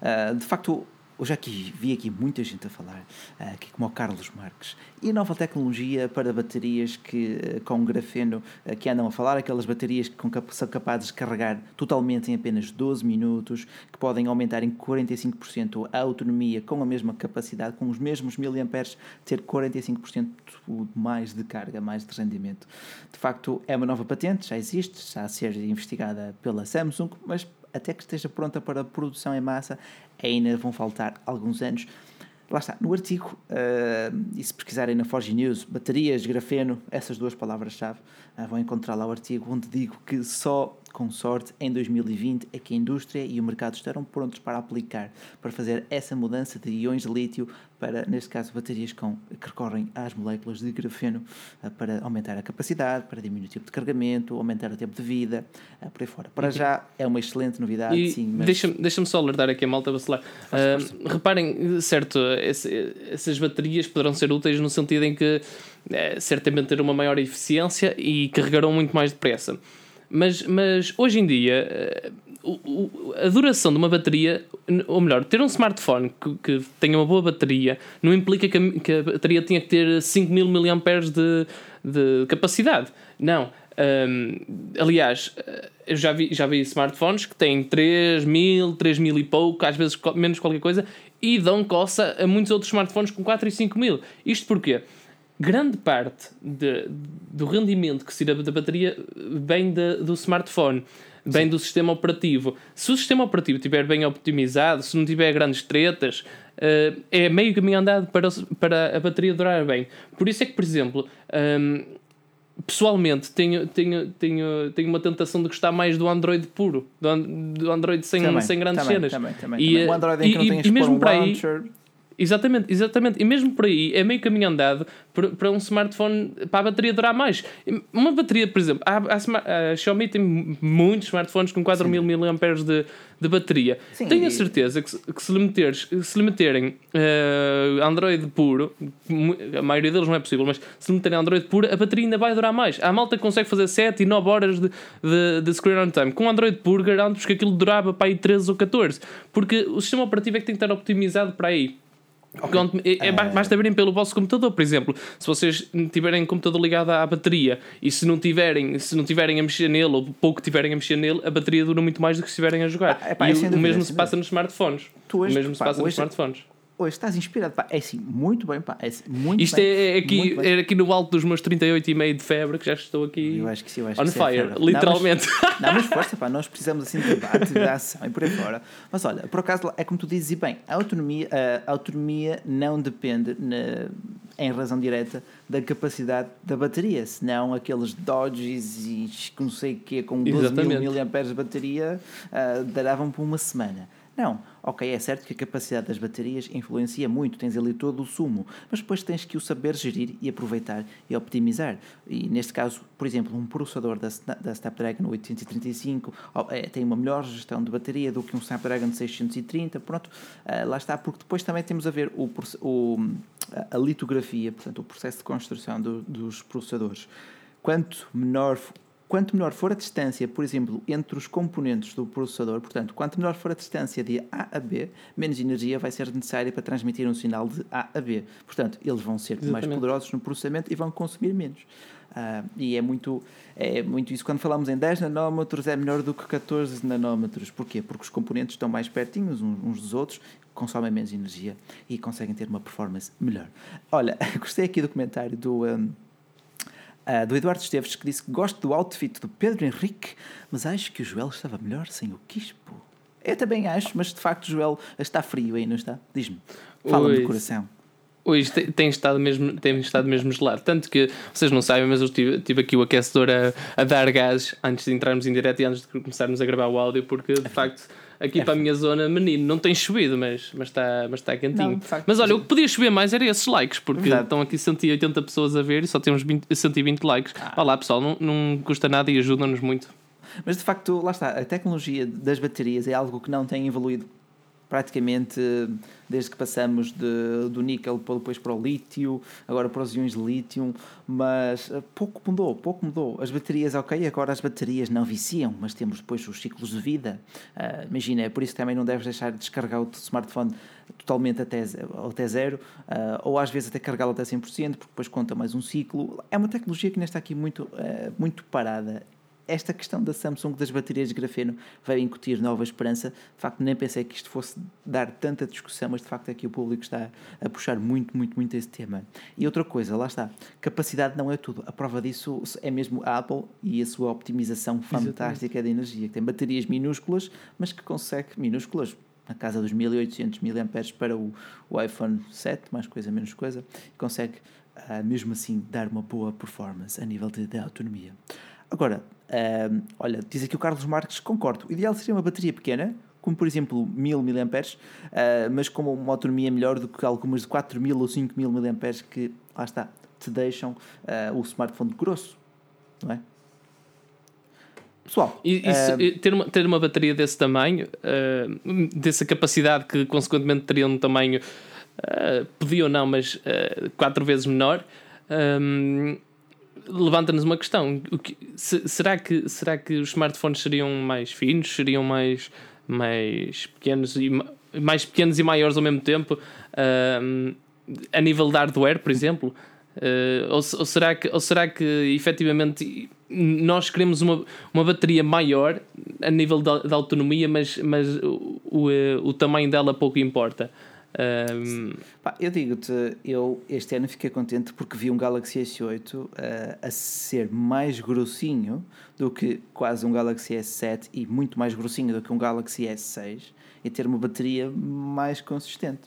Uh, de facto, Hoje aqui vi aqui muita gente a falar, eh, aqui como o Carlos Marques, e a nova tecnologia para baterias que, eh, com grafeno eh, que andam a falar, aquelas baterias que são capazes de carregar totalmente em apenas 12 minutos, que podem aumentar em 45% a autonomia com a mesma capacidade, com os mesmos miliamperes, ter 45% mais de carga, mais de rendimento. De facto, é uma nova patente, já existe, está a ser investigada pela Samsung, mas até que esteja pronta para produção em massa, ainda vão faltar alguns anos. Lá está, no artigo, uh, e se pesquisarem na Forge News, baterias, grafeno, essas duas palavras-chave, uh, vão encontrar lá o artigo onde digo que só com sorte, em 2020 é que a indústria e o mercado estarão prontos para aplicar, para fazer essa mudança de íons de lítio para, neste caso, baterias com, que recorrem às moléculas de grafeno eh, para aumentar a capacidade, para diminuir o tempo de carregamento, aumentar o tempo de vida, eh, por aí fora. Para já é uma excelente novidade, e sim. Mas... Deixa-me deixa só alertar aqui a malta vacilar. Uh, reparem, certo, esse, essas baterias poderão ser úteis no sentido em que é, certamente terão uma maior eficiência e carregarão muito mais depressa. Mas, mas hoje em dia, eh, a duração de uma bateria, ou melhor, ter um smartphone que, que tenha uma boa bateria, não implica que a, que a bateria tenha que ter 5000 mAh de, de capacidade. Não. Um, aliás, eu já vi, já vi smartphones que têm 3000, 3000 e pouco, às vezes menos qualquer coisa, e dão coça a muitos outros smartphones com 4 e 5000. Isto porquê? Grande parte de, do rendimento que se tira da bateria vem de, do smartphone, vem do sistema operativo. Se o sistema operativo estiver bem optimizado, se não tiver grandes tretas, uh, é meio caminho andado para, para a bateria durar bem. Por isso é que, por exemplo, um, pessoalmente tenho, tenho, tenho, tenho uma tentação de gostar mais do Android puro, do, do Android sem, também, sem grandes também, cenas. Também, também, e, o Android em que e, não e mesmo um para aí, Exatamente, exatamente. E mesmo por aí é meio caminho andado para um smartphone para a bateria durar mais. Uma bateria, por exemplo, a, a, a Xiaomi tem muitos smartphones com 4000 mAh de, de bateria. Sim, Tenho a certeza que, que se, lhe meteres, se lhe meterem uh, Android puro, a maioria deles não é possível, mas se lhe meterem Android puro, a bateria ainda vai durar mais. A malta consegue fazer 7 e 9 horas de, de, de screen on time. Com Android puro, garanto-vos que aquilo durava para aí 13 ou 14. Porque o sistema operativo é que tem que estar optimizado para aí. Okay. É, é, basta verem pelo vosso computador, por exemplo, se vocês tiverem computador ligado à bateria e se não tiverem, se não tiverem a mexer nele ou pouco tiverem a mexer nele, a bateria dura muito mais do que se estiverem a jogar. Ah, e o, o mesmo se passa nos smartphones. Tu o mesmo se passa nos smartphones hoje estás inspirado, pá, é assim, muito bem, pá, é assim, muito Isto bem, é, aqui, é aqui no alto dos meus 38,5 de febre que já estou aqui eu acho que sim, eu acho on que fire, é literalmente. Não mas, *laughs* *laughs* força, pá, nós precisamos assim de debate, de ação e por aí fora. Mas olha, por acaso, é como tu dizes, e bem, a autonomia, a autonomia não depende na, em razão direta da capacidade da bateria, senão aqueles Dodges e não sei o quê, com 12 Exatamente. mil mAh de bateria uh, daravam por uma semana Não. Ok, é certo que a capacidade das baterias influencia muito, tens ali todo o sumo, mas depois tens que o saber gerir e aproveitar e optimizar. E neste caso, por exemplo, um processador da, da Snapdragon 835 é, tem uma melhor gestão de bateria do que um Snapdragon 630, pronto, uh, lá está, porque depois também temos a ver o, o, a litografia, portanto, o processo de construção do, dos processadores. Quanto menor Quanto menor for a distância, por exemplo, entre os componentes do processador, portanto, quanto menor for a distância de A a B, menos energia vai ser necessária para transmitir um sinal de A a B. Portanto, eles vão ser Exatamente. mais poderosos no processamento e vão consumir menos. Uh, e é muito, é muito isso. Quando falamos em 10 nanómetros, é melhor do que 14 nanómetros. Porquê? Porque os componentes estão mais pertinhos uns dos outros, consomem menos energia e conseguem ter uma performance melhor. Olha, *laughs* gostei aqui do comentário do. Um, Uh, do Eduardo Esteves, que disse que gosto do outfit do Pedro Henrique, mas acho que o Joel estava melhor sem o quispo. Eu também acho, mas de facto o Joel está frio aí, não está? Diz-me. Fala-me do coração. Hoje tem estado mesmo, tem estado mesmo gelado. Tanto que vocês não sabem, mas eu tive, tive aqui o aquecedor a, a dar gás antes de entrarmos em direto e antes de começarmos a gravar o áudio, porque de facto aqui é para a minha zona, menino, não tem chovido, mas, mas, está, mas está quentinho. Não, facto, mas olha, o que podia chover mais era esses likes, porque Verdade. estão aqui 180 pessoas a ver e só temos 20, 120 likes. Ah. Olá pessoal, não, não custa nada e ajuda-nos muito. Mas de facto, lá está, a tecnologia das baterias é algo que não tem evoluído praticamente desde que passamos de, do níquel depois para o lítio, agora para os íons de lítio, mas eh, pouco mudou, pouco mudou. As baterias, ok, agora as baterias não viciam, mas temos depois os ciclos de vida. Uh, imagina, é por isso que também não deves deixar de descarregar o smartphone totalmente até, até zero, uh, ou às vezes até carregá-lo até 100%, porque depois conta mais um ciclo. É uma tecnologia que ainda está aqui muito, uh, muito parada esta questão da Samsung das baterias de grafeno vai incutir nova esperança. De facto, nem pensei que isto fosse dar tanta discussão, mas de facto aqui o público está a puxar muito, muito, muito esse tema. E outra coisa, lá está, capacidade não é tudo. A prova disso é mesmo a Apple e a sua optimização fantástica Exatamente. da energia, que tem baterias minúsculas, mas que consegue, minúsculas, na casa dos 1800 mAh para o, o iPhone 7, mais coisa, menos coisa, consegue uh, mesmo assim dar uma boa performance a nível de, de autonomia. Agora, olha, diz aqui o Carlos Marques, concordo. O ideal seria uma bateria pequena, como por exemplo 1000 mAh, uh, mas com uma autonomia melhor do que algumas de 4000 ou 5000 mAh que, lá está, te deixam uh, o smartphone grosso, não é? Pessoal, e, uh, ter, uma, ter uma bateria desse tamanho, uh, dessa capacidade que consequentemente teria um tamanho, uh, podia ou não, mas quatro vezes menor, um, levanta-nos uma questão. Que, se, será, que, será que os smartphones seriam mais finos? Seriam mais, mais pequenos e mais pequenos e maiores ao mesmo tempo? Uh, a nível de hardware, por exemplo? Uh, ou, ou, será que, ou será que efetivamente nós queremos uma, uma bateria maior a nível da autonomia, mas, mas o, o, o tamanho dela pouco importa? Um... Pá, eu digo-te, eu este ano fiquei contente porque vi um Galaxy S8 uh, a ser mais grossinho do que quase um Galaxy S7 e muito mais grossinho do que um Galaxy S6 e ter uma bateria mais consistente.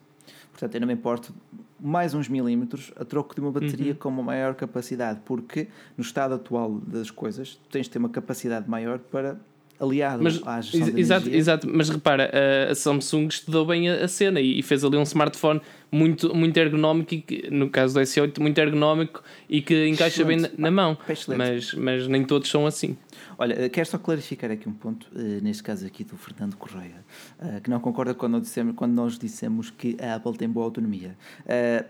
Portanto, eu não me importo mais uns milímetros a troco de uma bateria uhum. com uma maior capacidade, porque no estado atual das coisas, tu tens de ter uma capacidade maior para aliado mas, à gestão exato, exato, mas repara, a Samsung estudou bem a, cena e, fez ali um smartphone muito, muito ergonómico, e no caso do S8, muito ergonómico e que encaixa excelente. bem na, na mão. Mas, mas nem todos são assim. Olha, eh, quero só clarificar aqui um ponto, uh, neste caso aqui do Fernando Correia, uh, que não concorda quando, dissemos, quando nós dissemos que a Apple tem boa autonomia.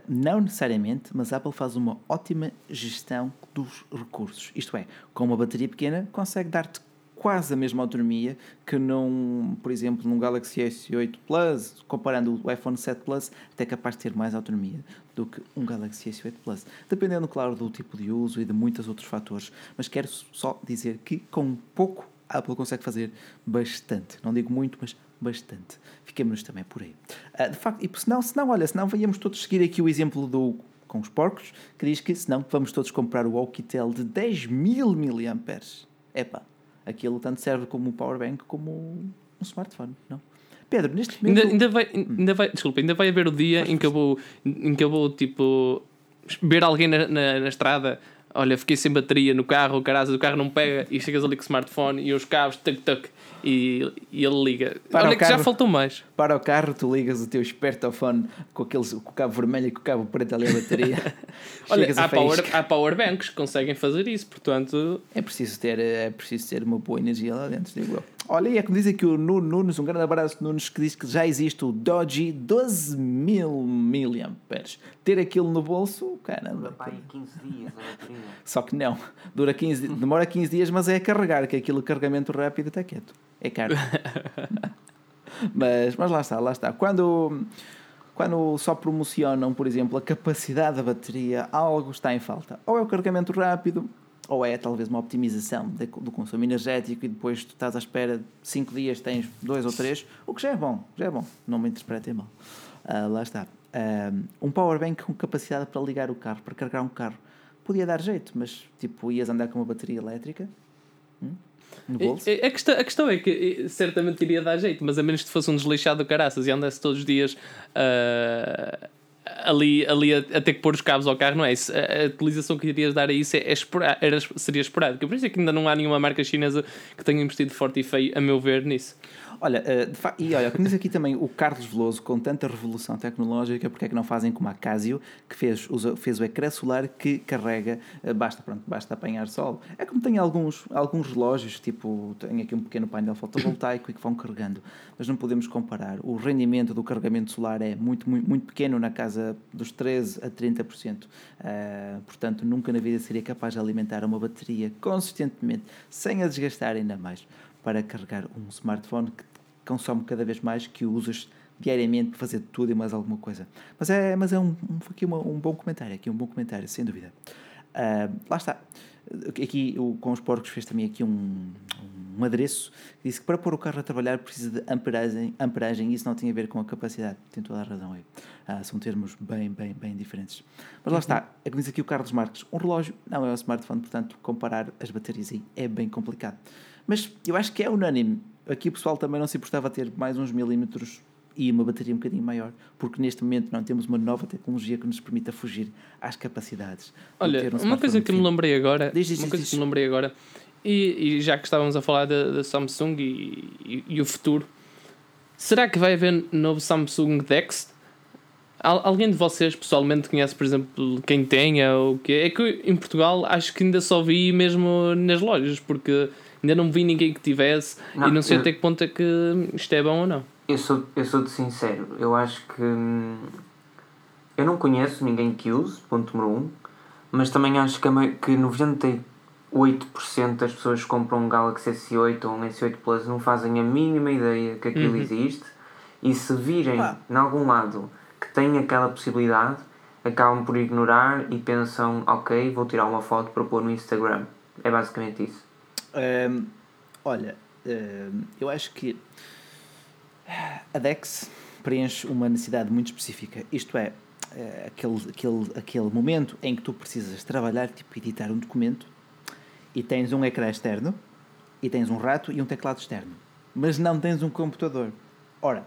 Não necessariamente, mas a Apple faz uma ótima gestão dos recursos. Isto é, com uma bateria pequena, consegue dar-te quase a mesma autonomia que num, por exemplo, num Galaxy S8 Plus, comparando o iPhone 7 Plus, até capaz de ter mais autonomia do que um Galaxy S8 Plus. Dependendo, claro, do tipo de uso e de muitos outros fatores. Mas quero só dizer que com pouco a Apple consegue fazer bastante. Não digo muito, mas bastante. Fiquemos também por aí. Uh, de facto, e senão, senão, olha, senão venhamos todos seguir aqui o exemplo do com os porcos, que diz que senão vamos todos comprar o Alcatel de 10 mil mAh. Epá, aquilo tanto serve como um power bank como um smartphone, não? Pedro, neste momento. Ainda, ainda, vai, ainda vai, desculpa, ainda vai haver o dia em que, eu vou, em que eu vou tipo ver alguém na, na, na estrada olha, fiquei sem bateria no carro, o caralho, o carro não pega, e chegas ali com o smartphone e os cabos, tuc, tuc, e, e ele liga. Para olha que carro, já faltou mais. Para o carro, tu ligas o teu espertofone com, aqueles, com o cabo vermelho e com o cabo preto ali a bateria. *laughs* olha, há, power, há power banks que conseguem fazer isso, portanto... É preciso ter, é preciso ter uma boa energia lá dentro, digo eu. Olha, e é como diz aqui o Nuno Nunes, um grande abraço Nunes, que diz que já existe o Doji 12 mil miliamperes. Ter aquilo no bolso, caramba. Pai, 15 dias *laughs* Só que não, dura 15, demora 15 dias, mas é a carregar, que aquilo carregamento rápido está quieto. É caro. *laughs* mas, mas lá está, lá está. Quando, quando só promocionam, por exemplo, a capacidade da bateria, algo está em falta. Ou é o carregamento rápido, ou é talvez uma optimização do consumo energético e depois tu estás à espera de 5 dias tens 2 ou 3, o que já é bom, já é bom, não me interpretem mal. Uh, lá está. Uh, um powerbank com capacidade para ligar o carro, para carregar um carro, podia dar jeito, mas tipo, ias andar com uma bateria elétrica hum, no bolso. A, a, questão, a questão é que certamente iria dar jeito, mas a menos que fosse um desleixado do caraças e andasse todos os dias. Uh, ali, ali a, a, ter que pôr os cabos ao carro, não é? Isso, a, a utilização que irias dar a isso é, é esperar, era, seria esporádica. Por isso é que ainda não há nenhuma marca chinesa que tenha investido forte e feio, a meu ver, nisso. Olha, uh, e olha, diz aqui também o Carlos Veloso, com tanta revolução tecnológica, porque é que não fazem como a Casio, que fez, usa, fez o ecrã solar que carrega, uh, basta, pronto, basta apanhar sol. É como tem alguns, alguns relógios, tipo, tem aqui um pequeno painel fotovoltaico e que vão carregando, mas não podemos comparar. O rendimento do carregamento solar é muito, muito, muito pequeno, na casa dos 13 a 30%. Uh, portanto, nunca na vida seria capaz de alimentar uma bateria consistentemente, sem a desgastar ainda mais para carregar um smartphone que consome cada vez mais, que usas diariamente para fazer tudo e mais alguma coisa. Mas é, mas é um, um, aqui uma, um bom comentário, aqui um bom comentário, sem dúvida. Uh, lá está. Aqui o, com os porcos fez também aqui um, um adereço que disse que para pôr o carro a trabalhar precisa de amperagem, amperagem e isso não tem a ver com a capacidade. Tem toda a razão aí. Ah, são termos bem, bem, bem diferentes. Mas lá está, é que diz aqui o Carlos Marques: um relógio não é um smartphone, portanto, comparar as baterias aí é bem complicado. Mas eu acho que é unânime. Aqui o pessoal também não se importava ter mais uns milímetros e uma bateria um bocadinho maior, porque neste momento não temos uma nova tecnologia que nos permita fugir às capacidades. Olha, um uma coisa que me lembrei agora, diz, diz, uma coisa diz, que me lembrei agora, e, e, já que estávamos a falar da, Samsung e, e, e, o futuro, será que vai haver novo Samsung Dex? Alguém de vocês pessoalmente conhece, por exemplo, quem tenha ou que é que em Portugal acho que ainda só vi mesmo nas lojas, porque Ainda não vi ninguém que tivesse não, e não sei eu, até que ponto é que isto é bom ou não. Eu sou, eu sou de sincero, eu acho que hum, eu não conheço ninguém que use, ponto número um, mas também acho que, que 98% das pessoas que compram um Galaxy S8 ou um S8 Plus não fazem a mínima ideia que aquilo uhum. existe e se virem ah. em algum lado que tem aquela possibilidade, acabam por ignorar e pensam, ok, vou tirar uma foto para pôr no Instagram. É basicamente isso. Um, olha, um, eu acho que a DEX preenche uma necessidade muito específica. Isto é, é, aquele, aquele, aquele momento em que tu precisas trabalhar, tipo editar um documento, e tens um ecrã externo, e tens um rato e um teclado externo, mas não tens um computador. Ora.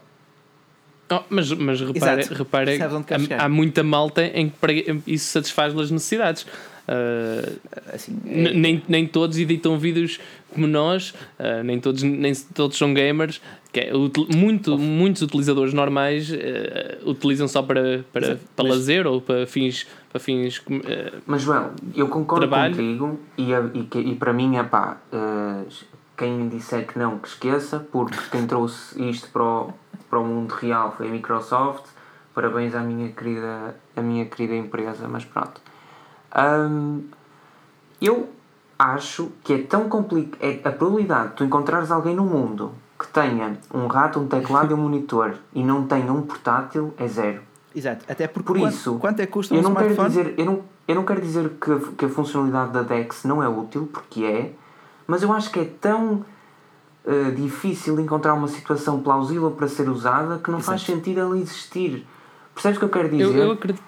Oh, mas mas repare, repare há, há muita malta em que isso satisfaz as necessidades. Uh, assim, é... nem, nem todos editam vídeos como nós, uh, nem, todos, nem todos são gamers. Que é, muito, muitos utilizadores normais uh, utilizam só para, para, para mas, lazer ou para fins. Para fins mas, Joel, eu concordo trabalho. contigo e, e, e para mim é pá. quem disser que não, que esqueça, porque quem trouxe isto para o, para o mundo real foi a Microsoft. Parabéns à minha querida, à minha querida empresa, mas pronto. Eu acho que é tão complicado. É a probabilidade de tu encontrares alguém no mundo que tenha um rato, um teclado e um *laughs* monitor e não tenha um portátil é zero. Exato, até porque Por quanto, isso, quanto é que custa um eu não quero dizer eu não, eu não quero dizer que, que a funcionalidade da DeX não é útil, porque é, mas eu acho que é tão uh, difícil encontrar uma situação plausível para ser usada que não Exato. faz sentido ela existir. Percebes o que eu quero dizer? Eu, eu acredito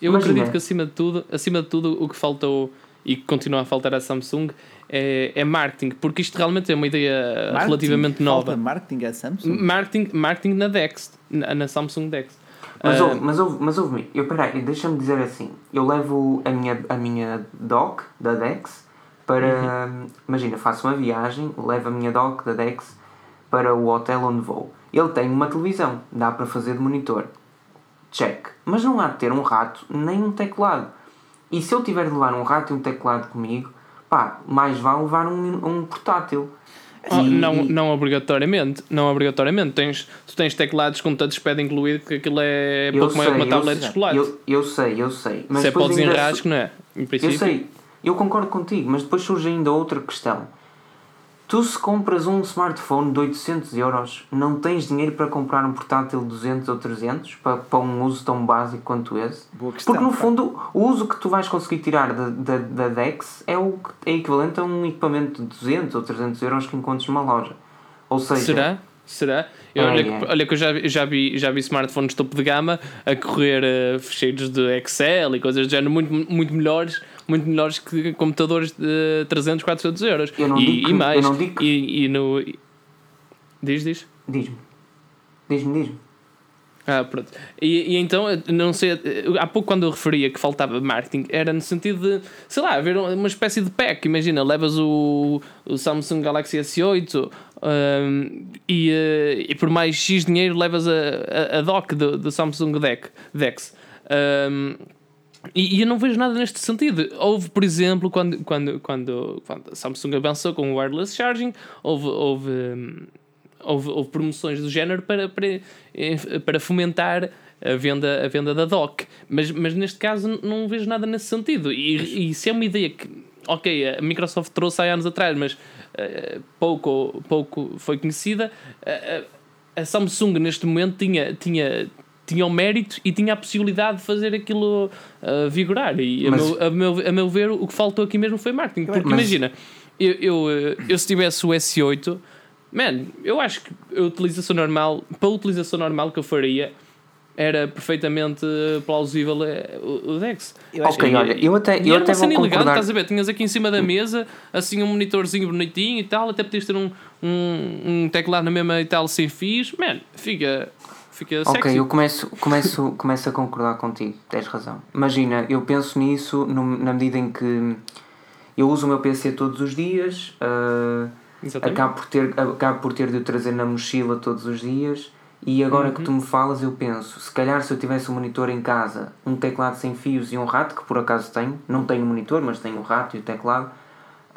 eu Imagina. acredito que acima de tudo, acima de tudo, o que faltou e que continua a faltar à Samsung é, é marketing, porque isto realmente é uma ideia marketing? relativamente nova. Falta marketing à Samsung? Marketing, marketing na Dex, na, na Samsung Dex. Mas, uh, ouve, mas, ouve, mas ouve-me, eu, peraí, deixa-me dizer assim, eu levo a minha, a minha dock da Dex para, uhum. imagina, faço uma viagem, levo a minha dock da Dex para o hotel onde vou. Ele tem uma televisão, dá para fazer de monitor. Check. Mas não há de ter um rato nem um teclado. E se eu tiver de levar um rato e um teclado comigo, pá, mais vale levar um, um portátil. Oh, não, não obrigatoriamente, não obrigatoriamente. Tens, tu tens teclados com touchpad incluído, porque aquilo é pouco sei, que uma tablet de chocolate. Eu, eu sei, eu sei. Mas Se é para o desenrasco, não é? Eu sei, eu concordo contigo, mas depois surge ainda outra questão. Tu, se compras um smartphone de 800 euros, não tens dinheiro para comprar um portátil de 200 ou 300 para, para um uso tão básico quanto esse? Boa questão, Porque, no pá. fundo, o uso que tu vais conseguir tirar da, da, da DeX é, o, é equivalente a um equipamento de 200 ou 300 euros que encontres numa loja. Ou seja... Será? Será? Eu, é, olha, é. olha que eu já, já, vi, já vi smartphones topo de gama a correr uh, de Excel e coisas do género muito, muito melhores muito melhores que computadores de 300, 400 euros. Eu não e, digo e mais. Eu não digo e, e no. Diz, diz? Diz-me. Diz-me, diz-me. Ah, pronto. E, e, então, não sei, há pouco quando eu referia que faltava marketing, era no sentido de, sei lá, haver uma espécie de pack. Imagina, levas o, o Samsung Galaxy S8 um, e, eh, e por mais X dinheiro levas a, a, a dock do, do Samsung Deck, Dex. Um, e, e, eu não vejo nada neste sentido. Houve, por exemplo, quando, quando, quando, quando a Samsung avançou com o wireless charging, houve, houve, houve, houve promoções do género para, para, para fomentar a venda, a venda da dock. Mas, mas neste caso não vejo nada nesse sentido. E, e se é uma ideia que, ok, a Microsoft trouxe há anos atrás, mas uh, pouco, pouco foi conhecida, uh, a Samsung neste momento tinha, tinha, tinha o mérito e tinha a possibilidade de fazer aquilo uh, vigorar. E mas... a, meu, a, meu, a meu ver, o que faltou aqui mesmo foi marketing. Porque mas... imagina, eu, eu, eu se tivesse o S8, man, eu acho que a utilização normal, para a utilização normal que eu faria, era perfeitamente plausível eh, o, Dex. Eu ok, que, olha, eu até, eu até vou concordar. Elegante, estás a ver? Tinhas aqui em cima da mesa, assim um monitorzinho bonitinho e tal, até podias ter um, um, um teclado na mesma e tal sem fios. Man, fica fica Ok, sexy. eu começo, começo, *laughs* começo a concordar contigo, tens razão. Imagina, eu penso nisso no, na medida em que eu uso o meu PC todos os dias, uh, acabo, por ter, acabo por ter de o trazer na mochila todos os dias. E agora uhum. que tu me falas, eu penso, se calhar se eu tivesse um monitor em casa, um teclado sem fios e um rato, que por acaso tenho, não tenho monitor, mas tenho o rato e o teclado,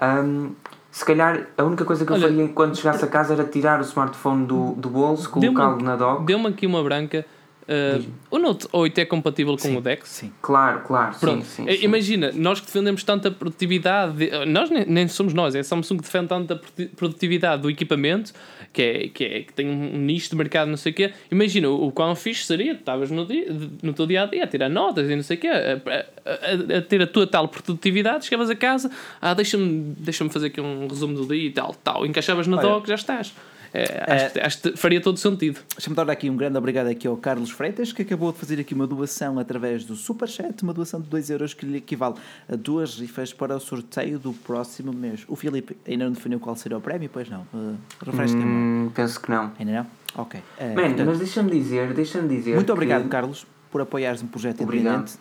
um, se calhar a única coisa que eu Olha, faria quando chegasse a casa era tirar o smartphone do, do bolso, colocá-lo na dock. Deu-me aqui uma branca. Uh, o Note 8 é compatível com sim, o Dex? Sim. Claro, claro. Pronto. Sim, sim, Imagina, nós que defendemos tanta produtividade, nós nem, nem somos nós, é a Samsung que defende tanta produtividade do equipamento que, é, que, é, que tem um nicho de mercado, não sei o quê. Imagina o, o quão fixe seria, estavas no, dia, no teu dia a dia a tirar notas e não sei o quê, a, a, a, ter a tua tal produtividade, chegavas a casa, ah, deixa-me deixa fazer aqui um resumo do dia e tal, tal, encaixavas na doc, já estás. É, acho, é, acho que faria todo sentido. Deixa-me dar aqui um grande obrigado aqui ao Carlos Freitas, que acabou de fazer aqui uma doação através do Superchat, uma doação de 2 euros que lhe equivale a duas rifas para o sorteio do próximo mês. O Filipe ainda não definiu qual será o prémio, pois não? Uh, Refresca-me. Hum, penso que não. Ainda não? Ok. Uh, Man, portanto, mas deixa-me dizer, deixa-me dizer. Muito obrigado, Carlos, por apoiares um projeto independente.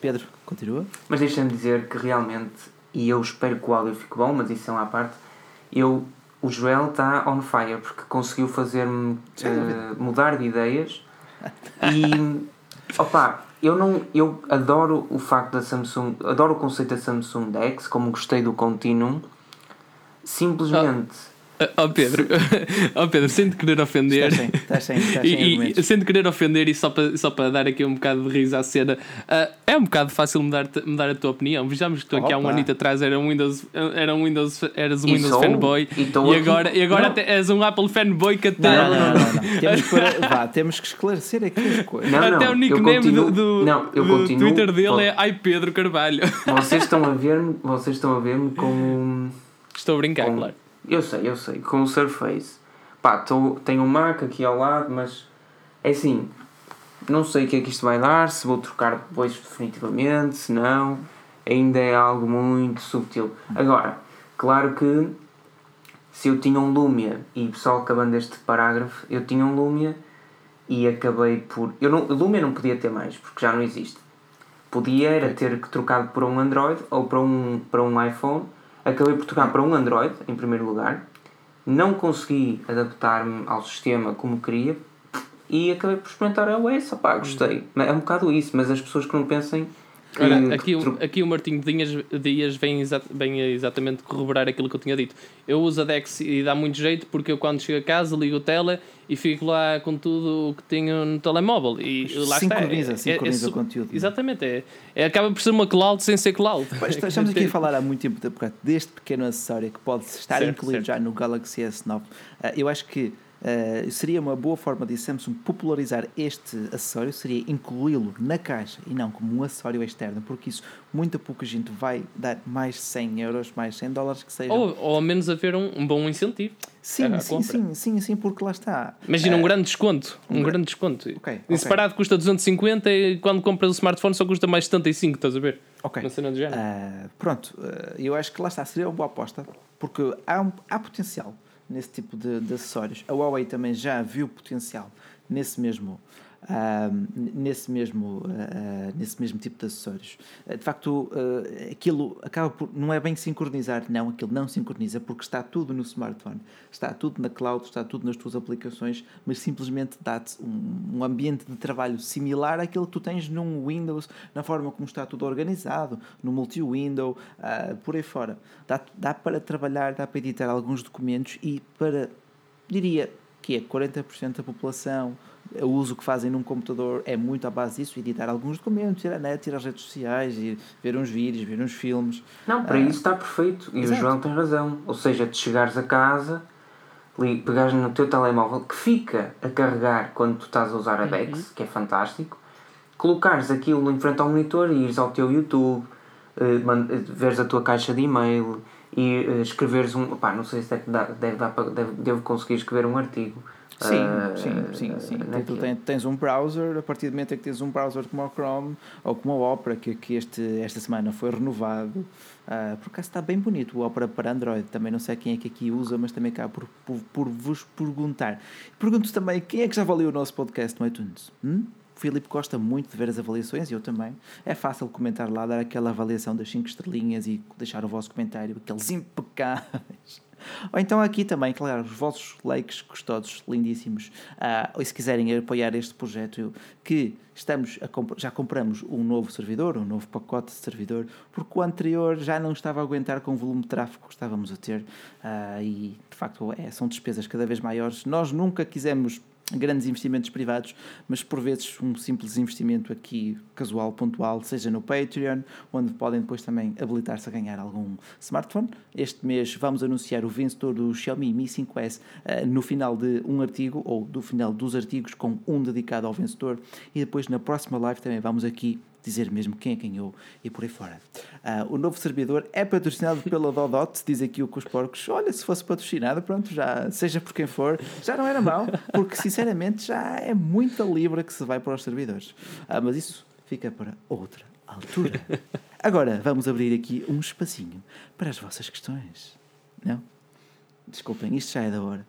Pedro, continua. Mas deixa-me dizer que realmente, e eu espero que o áudio fique bom, mas isso é uma parte, eu o Joel está on fire porque conseguiu fazer-me uh, mudar de ideias e opa, eu não eu adoro o facto da Samsung, adoro o conceito da Samsung Dex, como gostei do Continuum. Simplesmente Ó oh, Pedro, oh, Pedro, sem te querer ofender. Estás sem, estás sem, estás sem e, e, sem te querer ofender e só para, só para dar aqui um bocado de riso à cena, uh, é um bocado fácil mudar, mudar a tua opinião. Vejamos que tu aqui há um ano atrás era um Windows, era um Windows, eras um e Windows sou, fanboy e, e agora, e agora até és um Apple fanboy que até. Não, não, não, não. *laughs* temos, que, vá, temos que esclarecer aqui as coisas. Não, até o nickname continuo, do, do, não, eu do continuo, Twitter dele é Ai Pedro Carvalho. Vocês estão a ver-me, vocês estão a ver-me com. Estou a brincar, com, claro eu sei, eu sei. Com o Surface. Pá, tô, tenho um Mac aqui ao lado, mas é assim. Não sei o que é que isto vai dar, se vou trocar depois definitivamente, se não. Ainda é algo muito subtil. Agora, claro que se eu tinha um Lumia, e pessoal acabando este parágrafo, eu tinha um Lumia e acabei por. Eu não, Lumia não podia ter mais, porque já não existe. Podia era ter que trocar por um Android ou para um, para um iPhone. Acabei por trocar para um Android, em primeiro lugar. Não consegui adaptar-me ao sistema como queria e acabei por experimentar a iOS. Opá, gostei. É um bocado isso, mas as pessoas que não pensem Aqui, o, aqui o Martinho Dias, Dias vem, exa vem exatamente corroborar aquilo que eu tinha dito. Eu uso a Dex e dá muito jeito porque eu quando chego a casa ligo o tele e fico lá com tudo o que tenho no telemóvel. E lá sincroniza, está. É, sincroniza é, é, o conteúdo. Exatamente, é, é, acaba por ser uma cloud sem ser cloud. Pois, estamos aqui a *laughs* falar há muito tempo deste pequeno acessório que pode estar certo, incluído certo. já no Galaxy S9. Ah, eu acho que Uh, seria uma boa forma de Samsung popularizar este acessório, seria incluí-lo na caixa e não como um acessório externo, porque isso muita pouca gente vai dar mais 100 euros, mais 100 dólares que seja. Ou, ou ao menos haver um, um bom incentivo. Sim, sim, sim, sim, sim, porque lá está. Imagina uh, um grande desconto, um, um grande desconto. Okay, okay. Separado custa 250 e quando compras o smartphone só custa mais 75, estás a ver? Ok. Uma cena de género. Uh, pronto, eu acho que lá está, seria uma boa aposta, porque há, um, há potencial nesse tipo de, de acessórios. A Huawei também já viu potencial nesse mesmo uh, nesse, mesmo, uh, nesse mesmo tipo de acessórios. Uh, de facto, aquilo acaba por. não é bem sincronizar, não, aquilo não sincroniza porque está tudo no smartphone, está tudo na cloud, está tudo nas tuas aplicações, mas simplesmente dá-te um, um ambiente de trabalho similar àquele que tu tens num Windows, na forma como está tudo organizado, no multi-window, por aí fora. Dá, dá para trabalhar, dá para editar alguns documentos e para, diria que é 40% da população, o uso que fazem num computador é muito à base disso, editar alguns documentos, ir à net, ir às redes sociais, ir ver uns vídeos, ver uns filmes. Não, para ah, isso está perfeito. E exato. o João tem razão. Ou seja, de chegares a casa, pegares no teu telemóvel, que fica a carregar quando tu estás a usar a Dex, uhum. que é fantástico, colocares aquilo em frente ao monitor e ires ao teu YouTube, uh, veres a tua caixa de e-mail e uh, escreveres um. Pá, não sei se deve, dar, deve, dar, deve, devo conseguir escrever um artigo Sim, uh, sim, sim, sim. Uh, tu tens, tens, um browser, a partir do momento em que tens um browser como o Chrome ou como o Opera, que, que este, esta semana foi renovado, uh, por acaso está bem bonito o Opera para Android. Também não sei quem é que aqui usa, mas também cá por, por, por vos perguntar. Pergunto também quem é que já avaliou o nosso podcast no iTunes? Hum? O Filipe gosta muito de ver as avaliações e eu também. É fácil comentar lá, dar aquela avaliação das 5 estrelinhas e deixar o vosso comentário, aqueles impecáveis. Ou então aqui também, claro, os vossos likes gostosos, lindíssimos. Uh, ou se quiserem apoiar este projeto, que estamos comp já compramos um novo servidor, um novo pacote de servidor, porque o anterior já não estava a aguentar com o volume de tráfego que estávamos a ter. Uh, e de facto é, são despesas cada vez maiores. Nós nunca quisemos grandes investimentos privados, mas por vezes um simples investimento aqui casual, pontual, seja no Patreon, onde podem depois também habilitar-se a ganhar algum smartphone. Este mês vamos anunciar o vencedor do Xiaomi Mi 5S uh, eh, no final de um artigo, ou do final dos artigos, com um dedicado ao vencedor, e depois na próxima live também vamos aqui dizer mesmo quem é ganhou e por aí fora. Uh, o novo servidor é patrocinado pela Dodot, *laughs* diz aqui o os porcos. Olha, se fosse patrocinado, pronto, já, seja por quem for, já não era mau, porque sinceramente já é muita libra que se vai para os servidores. Uh, mas isso fica para outra altura. Agora vamos abrir aqui um espacinho para as vossas questões. Não? Desculpem, isto já é da hora.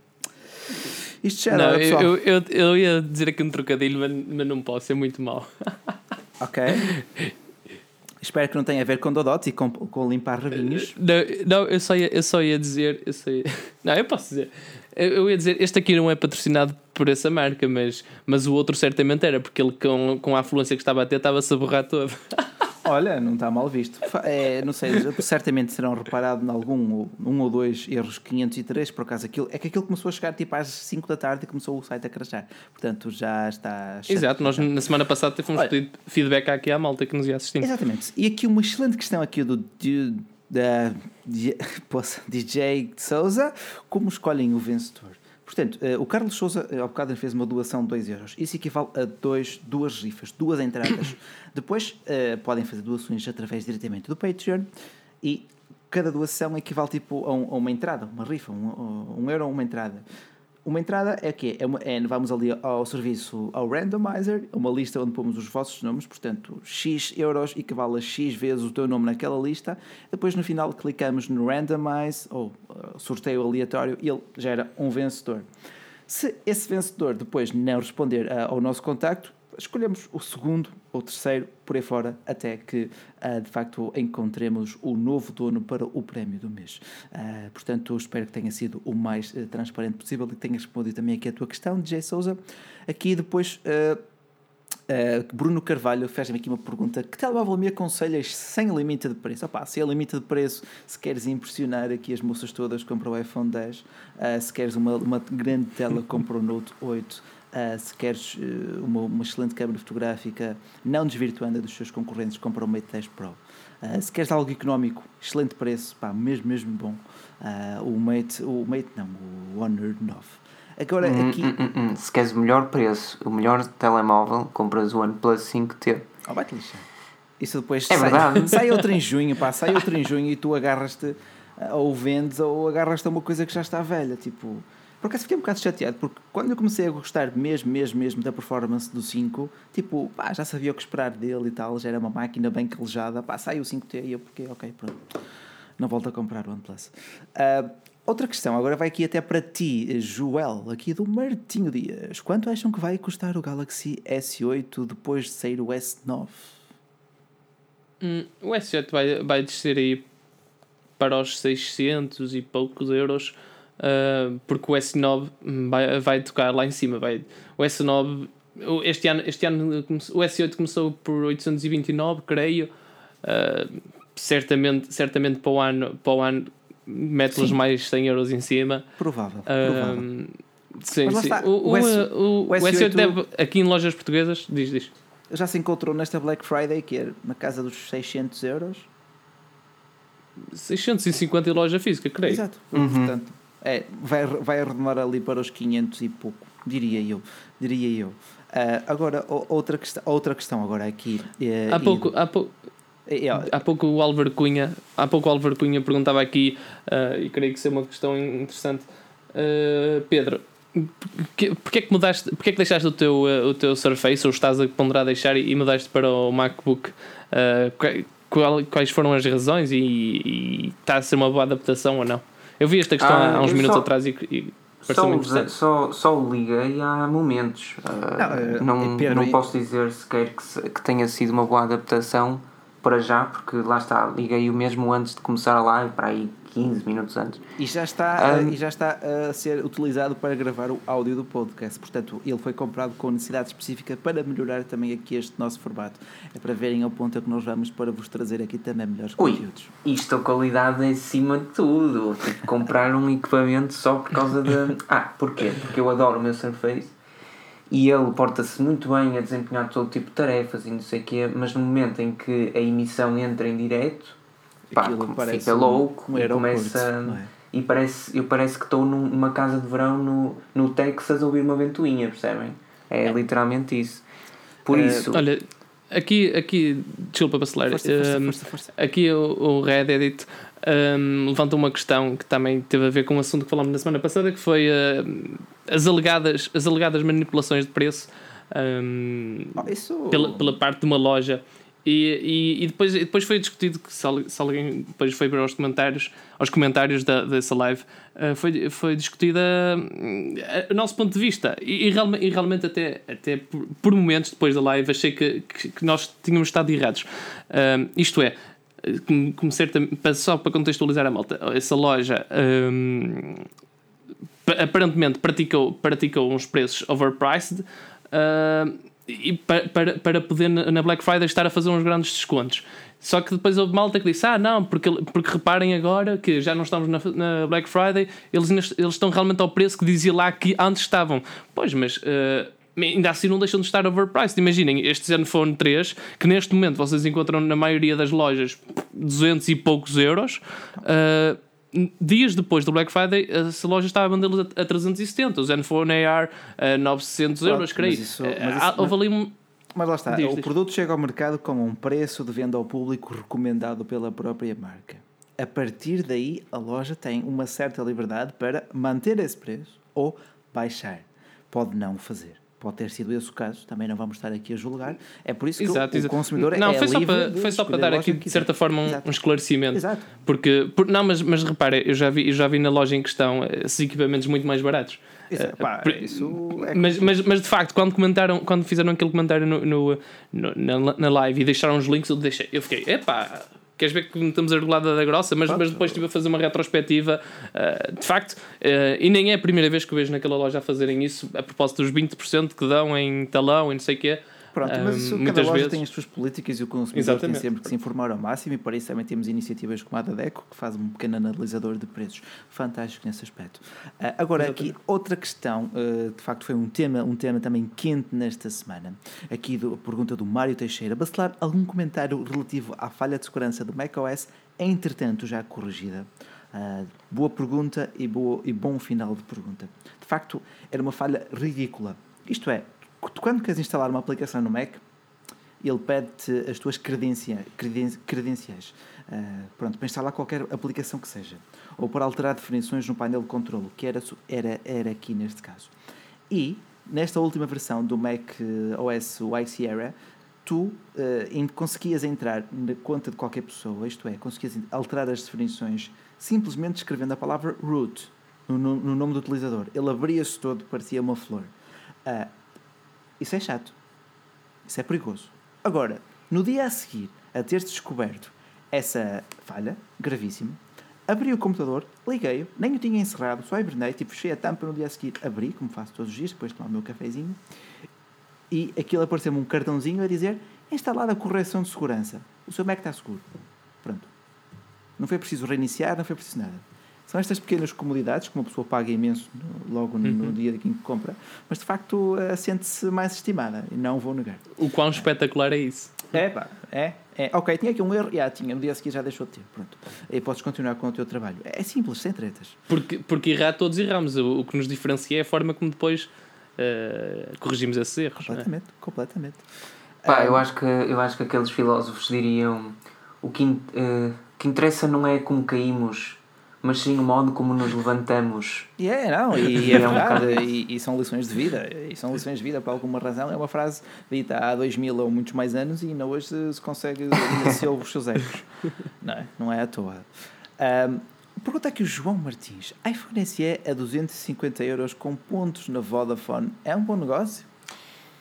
Isto já é não, da hora, pessoal. Eu, eu, eu ia dizer aqui um trocadilho, mas, mas não posso, é muito mal. *laughs* Ok. Espero que não tenha a ver com Dodot e com, com limpar rabinhos. Não, não eu, só ia, eu só ia dizer. Eu só ia, *laughs* não, eu posso dizer. Eu ia dizer, este aqui não é patrocinado por essa marca, mas, mas o outro certamente era, porque ele com, com a afluência que estava a ter estava-se a borrar todo. *laughs* Olha, não está mal visto. É, não sei, certamente serão reparados em algum um ou dois erros 503, por acaso aquilo. É que aquilo começou a chegar tipo às 5 da tarde e começou o site a crashar. Portanto, já está. Exato, nós na semana passada tivemos pedido feedback aqui à malta que nos ia assistir. Exatamente. E aqui uma excelente questão aqui do, do da DJ *laughs* Souza, como escolhem o vencedor? Portanto, uh, o Carlos Souza, ao bocado, fez uma doação de 2 euros. Isso equivale a dois, duas rifas, duas entradas. *coughs* Depois, uh, podem fazer doações através diretamente do Patreon e cada doação equivale tipo a, um, a uma entrada, uma rifa, um, um euro uma entrada. Uma entrada é que é, é, vamos ali ao serviço ao randomizer, uma lista onde pomos os vossos nomes, portanto, X euros equivale a X vezes o teu nome naquela lista. Depois no final clicamos no randomize ou uh, sorteio aleatório e ele gera um vencedor. Se esse vencedor depois não responder uh, ao nosso contacto, escolhemos o segundo ou terceiro por aí fora até que uh, de facto encontremos o novo dono para o prémio do mês. Uh, portanto, espero que tenha sido o mais uh, transparente possível e que tenha respondido também aqui a tua questão, DJ Souza. Aqui depois. Bruno Carvalho fez-me aqui uma pergunta: que telemóvel me aconselhas sem limite de preço? Opa, sem limite de preço, se queres impressionar aqui as moças todas, compra o iPhone 10. se queres uma, uma grande tela, compra o Note 8. Uh, se queres uh, uma, uma, excelente câmera fotográfica, não desvirtuando a dos seus concorrentes, compra o Mate 10 Pro. Uh, se queres algo económico, excelente preço, pá, mesmo, mesmo bom, o Mate, o Mate não, o Honor 9. Agora hum, aqui. Hum, hum, hum, se queres o melhor preço, o melhor telemóvel, compras o OnePlus 5T. Oh, vai-te lixar. Isso depois é sai, verdade. *laughs* sai outro em junho, pá, sai outro em junho e tu agarras-te ou vendes ou agarras-te a uma coisa que já está velha, tipo por acaso fiquei um bocado chateado, porque quando eu comecei a gostar mesmo, mesmo, mesmo da performance do 5, tipo, pá, já sabia o que esperar dele e tal, já era uma máquina bem calejada, pá, sai o 5T e eu, porque, ok, pronto, não volto a comprar o OnePlus. Uh, outra questão, agora vai aqui até para ti, Joel, aqui do Martinho Dias. Quanto acham que vai custar o Galaxy S8 depois de sair o S9? Hum, o S8 vai, vai descer aí para os 600 e poucos euros uh, porque o S9 vai, vai tocar lá em cima. Vai, o S9, este ano, este ano o S8 começou por 829, creio. Uh, certamente, certamente para o ano, para o ano mete-los mais 100 euros em cima. Provável. provável. Uh, sim, sim. O, o, o, S, o, o, S8, S8 deve, aqui em lojas portuguesas, diz, diz. Já se encontrou nesta Black Friday, que é na casa dos 600 euros. 650 em loja física, creio. Exato. Uhum. Portanto, é, vai, vai arredondar ali para os 500 e pouco, diria eu. Diria eu. Uh, agora, outra questão, outra questão agora aqui. Uh, há pouco, e, há é, há pouco o Álvaro Cunha, há pouco o Álvaro Cunha perguntava aqui, uh, e creio que isso é uma questão interessante. Uh, Pedro, porque é que mudaste, porque é que deixaste o teu, o teu Surface, ou estás a ponderar deixar e, e mudaste para o MacBook? Qual, quais foram as razões e, e, está a ser uma boa adaptação ou não? Eu vi esta questão ah, há uns minutos só, atrás e, e só, só, só o liguei há momentos. Uh, não, não, Pedro, não posso dizer sequer que, que tenha sido uma boa adaptação para já, porque lá está, liguei-o mesmo antes de começar a live, para aí 15 minutos antes. E já está, um, e já está a ser utilizado para gravar o áudio do podcast. Portanto, ele foi comprado com necessidade específica para melhorar também aqui este nosso formato. É para verem ao ponto a que nós vamos para vos trazer aqui também melhores Ui, conteúdos. Isto a qualidade em cima de tudo. Tipo, comprar um equipamento só por causa de. Ah, porquê? Porque eu adoro o meu Surface e ele porta-se muito bem a desempenhar todo tipo de tarefas e não sei o quê, mas no momento em que a emissão entra em direto pá, fica louco um e começa. É? E parece, eu parece que estou numa casa de verão no, no Texas a ouvir uma ventoinha, percebem? É, é. literalmente isso. Por uh, isso. Olha, aqui, aqui desculpa para acelerar. Força, um, força, força. Aqui o, o Reddit um, levanta uma questão que também teve a ver com um assunto que falámos na semana passada, que foi uh, as, alegadas, as alegadas manipulações de preço um, oh, isso... pela, pela parte de uma loja e, e, e, depois, depois foi discutido que se, alguém depois foi para os comentários, aos comentários da, dessa live, uh, foi, foi discutida uh, o nosso ponto de vista. E, e, realmente, e realmente até, até por, momentos depois da live achei que, que, que nós tínhamos estado errados. Uh, isto é, como, só para contextualizar a malta, essa loja um, aparentemente praticou, praticou uns preços overpriced. Uh, e para, para, para poder na Black Friday estar a fazer uns grandes descontos. Só que depois houve malta que disse: Ah, não, porque, porque reparem agora que já não estamos na, na Black Friday, eles, eles estão realmente ao preço que dizia lá que antes estavam. Pois, mas. Uh, ainda assim não deixam de estar overpriced. Imaginem, este Zenfone 3, que neste momento vocês encontram na maioria das lojas 200 e poucos euros. Uh, dias depois do Black Friday, essa loja estava a vendê-los a, a 370, o Zenfone AR a 900 euros, creio. Mas isso, mas isso, Houve ali um. Mas lá está, diz, o diz. produto chega ao mercado com um preço de venda ao público recomendado pela própria marca. A partir daí, a loja tem uma certa liberdade para manter esse preço ou baixar. Pode não fazer. Pode ter sido esse o caso, também não vamos estar aqui a julgar. É por isso que exato, o, exato. consumidor não, é foi livre. Só para, foi só para dar aqui, de certa forma, um, um, esclarecimento. Exato. Porque, por, não, mas, mas repare, eu já, vi, eu já vi na loja em questão eh, esses equipamentos muito mais baratos. Exato, pá, isso é mas, mas, mas de facto, quando comentaram, quando fizeram aquele comentário no, no, no na, na live e deixaram os links, eu, deixei, eu fiquei, epá, queres ver que estamos a regulada da grossa, mas, mas depois estive a fazer uma retrospectiva. Uh, de facto, uh, e nem é a primeira vez que eu vejo naquela loja a fazerem isso, a propósito dos 20% que dão em talão e não sei o quê. Pronto, mas isso, um, cada loja vezes... tem as suas políticas e o consumidor Exatamente. tem sempre que se informar ao máximo e para isso também temos iniciativas como a da DECO que faz um pequeno analisador de preços fantástico nesse aspecto. Uh, agora Exatamente. aqui outra questão, uh, de facto foi um tema, um tema também quente nesta semana. Aqui do, a pergunta do Mário Teixeira. Bacelar, algum comentário relativo à falha de segurança do macOS, entretanto já corrigida? Uh, boa pergunta e, boa, e bom final de pergunta. De facto, era uma falha ridícula. Isto é, quando queres instalar uma aplicação no Mac, ele pede-te as tuas credenciais, credenciais uh, pronto, para instalar qualquer aplicação que seja, ou para alterar definições no painel de controle, que era, era, era aqui neste caso. E, nesta última versão do Mac OS High Sierra, tu uh, conseguias entrar na conta de qualquer pessoa, isto é, conseguias alterar as definições simplesmente escrevendo a palavra root no, no, no nome do utilizador. Ele abria-se todo, parecia uma flor. Uh, isso é chato. Isso é perigoso. Agora, no dia a seguir a teres descoberto essa falha gravíssima, abri o computador, liguei-o, nem o tinha encerrado, só hibernei, e fechei a tampa no dia a seguir, abri, como faço todos os dias, depois de tomar o meu cafezinho, e aquilo apareceu-me um cartãozinho a dizer instalada a correção de segurança. O seu Mac está seguro. Pronto. Não foi preciso reiniciar, não foi preciso nada. São estas pequenas comodidades que uma pessoa paga imenso no, logo no, uhum. no dia em que compra, mas de facto uh, sente-se mais estimada e não vou negar. O quão espetacular é isso? É, pá, é, é. Ok, tinha aqui um erro, já tinha, no dia seguinte já deixou de ter. Pronto. E podes continuar com o teu trabalho. É simples, sem tretas. Porque, porque errar todos erramos. O, o que nos diferencia é a forma como depois uh, corrigimos esses erros. É? Completamente, é? completamente. Pá, um, eu, acho que, eu acho que aqueles filósofos diriam o que, uh, que interessa não é como caímos mas sim o modo como nos levantamos. É, não, *laughs* e é, é verdade, um e, e, são lições de vida, e são lições de vida por alguma razão. É uma frase dita há dois mil ou muitos mais anos e ainda hoje se consegue, se ouve os seus ecos. *laughs* Não é, não é à toa. Um, pergunta aqui o João Martins: iPhone SE a 250 euros com pontos na Vodafone é um bom negócio?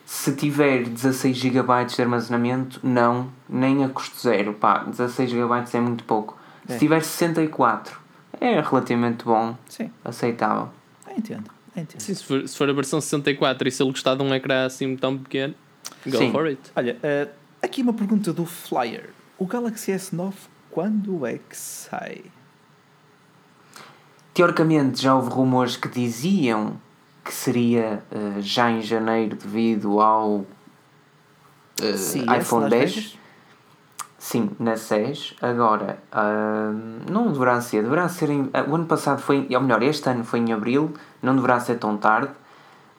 Se tiver 16 GB de armazenamento, não, nem a custo zero. Pá, 16 GB é muito pouco. É. Se tiver 64 é relativamente bom. Sim. Aceitável. entendo. entendo. Sim, se for, se for a versão 64 e se ele gostar de um ecrã assim tão pequeno, go Sim. for it. Olha, uh, aqui uma pergunta do Flyer. O Galaxy S9 quando é que sai? Teoricamente já houve rumores que diziam que seria uh, já em janeiro devido ao uh, Sim, iPhone 10. Sim, na SES. Agora, uh, não deverá ser. Deverá ser em, uh, o ano passado foi. Ou melhor, este ano foi em abril. Não deverá ser tão tarde.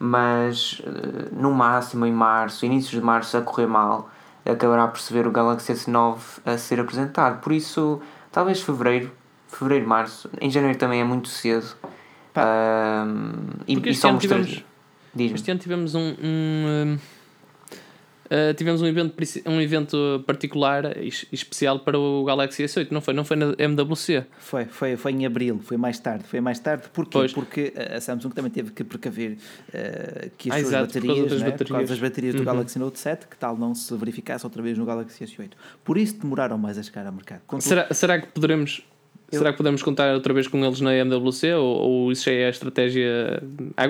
Mas uh, no máximo em março, inícios de março, a correr mal, acabará por ver o Galaxy S9 a ser apresentado. Por isso, talvez fevereiro. Fevereiro, março. Em janeiro também é muito cedo. e, e somos tivemos, Este ano tivemos um, um uh, tivemos um evento, um evento particular e especial para o Galaxy S8, não foi? Não foi na MWC? Foi, foi, foi em abril, foi mais tarde. Foi mais tarde, porquê? Pois. Porque a Samsung também teve que precaver uh, que as ah, suas exato, baterias, por causa, né? baterias. por causa das baterias do uhum. Galaxy Note 7, que tal não se verificasse outra vez no Galaxy S8. Por isso demoraram mais a chegar ao mercado. será, será que poderemos eu... Será que podemos contar outra vez com eles na MWC ou, ou isso já é a estratégia?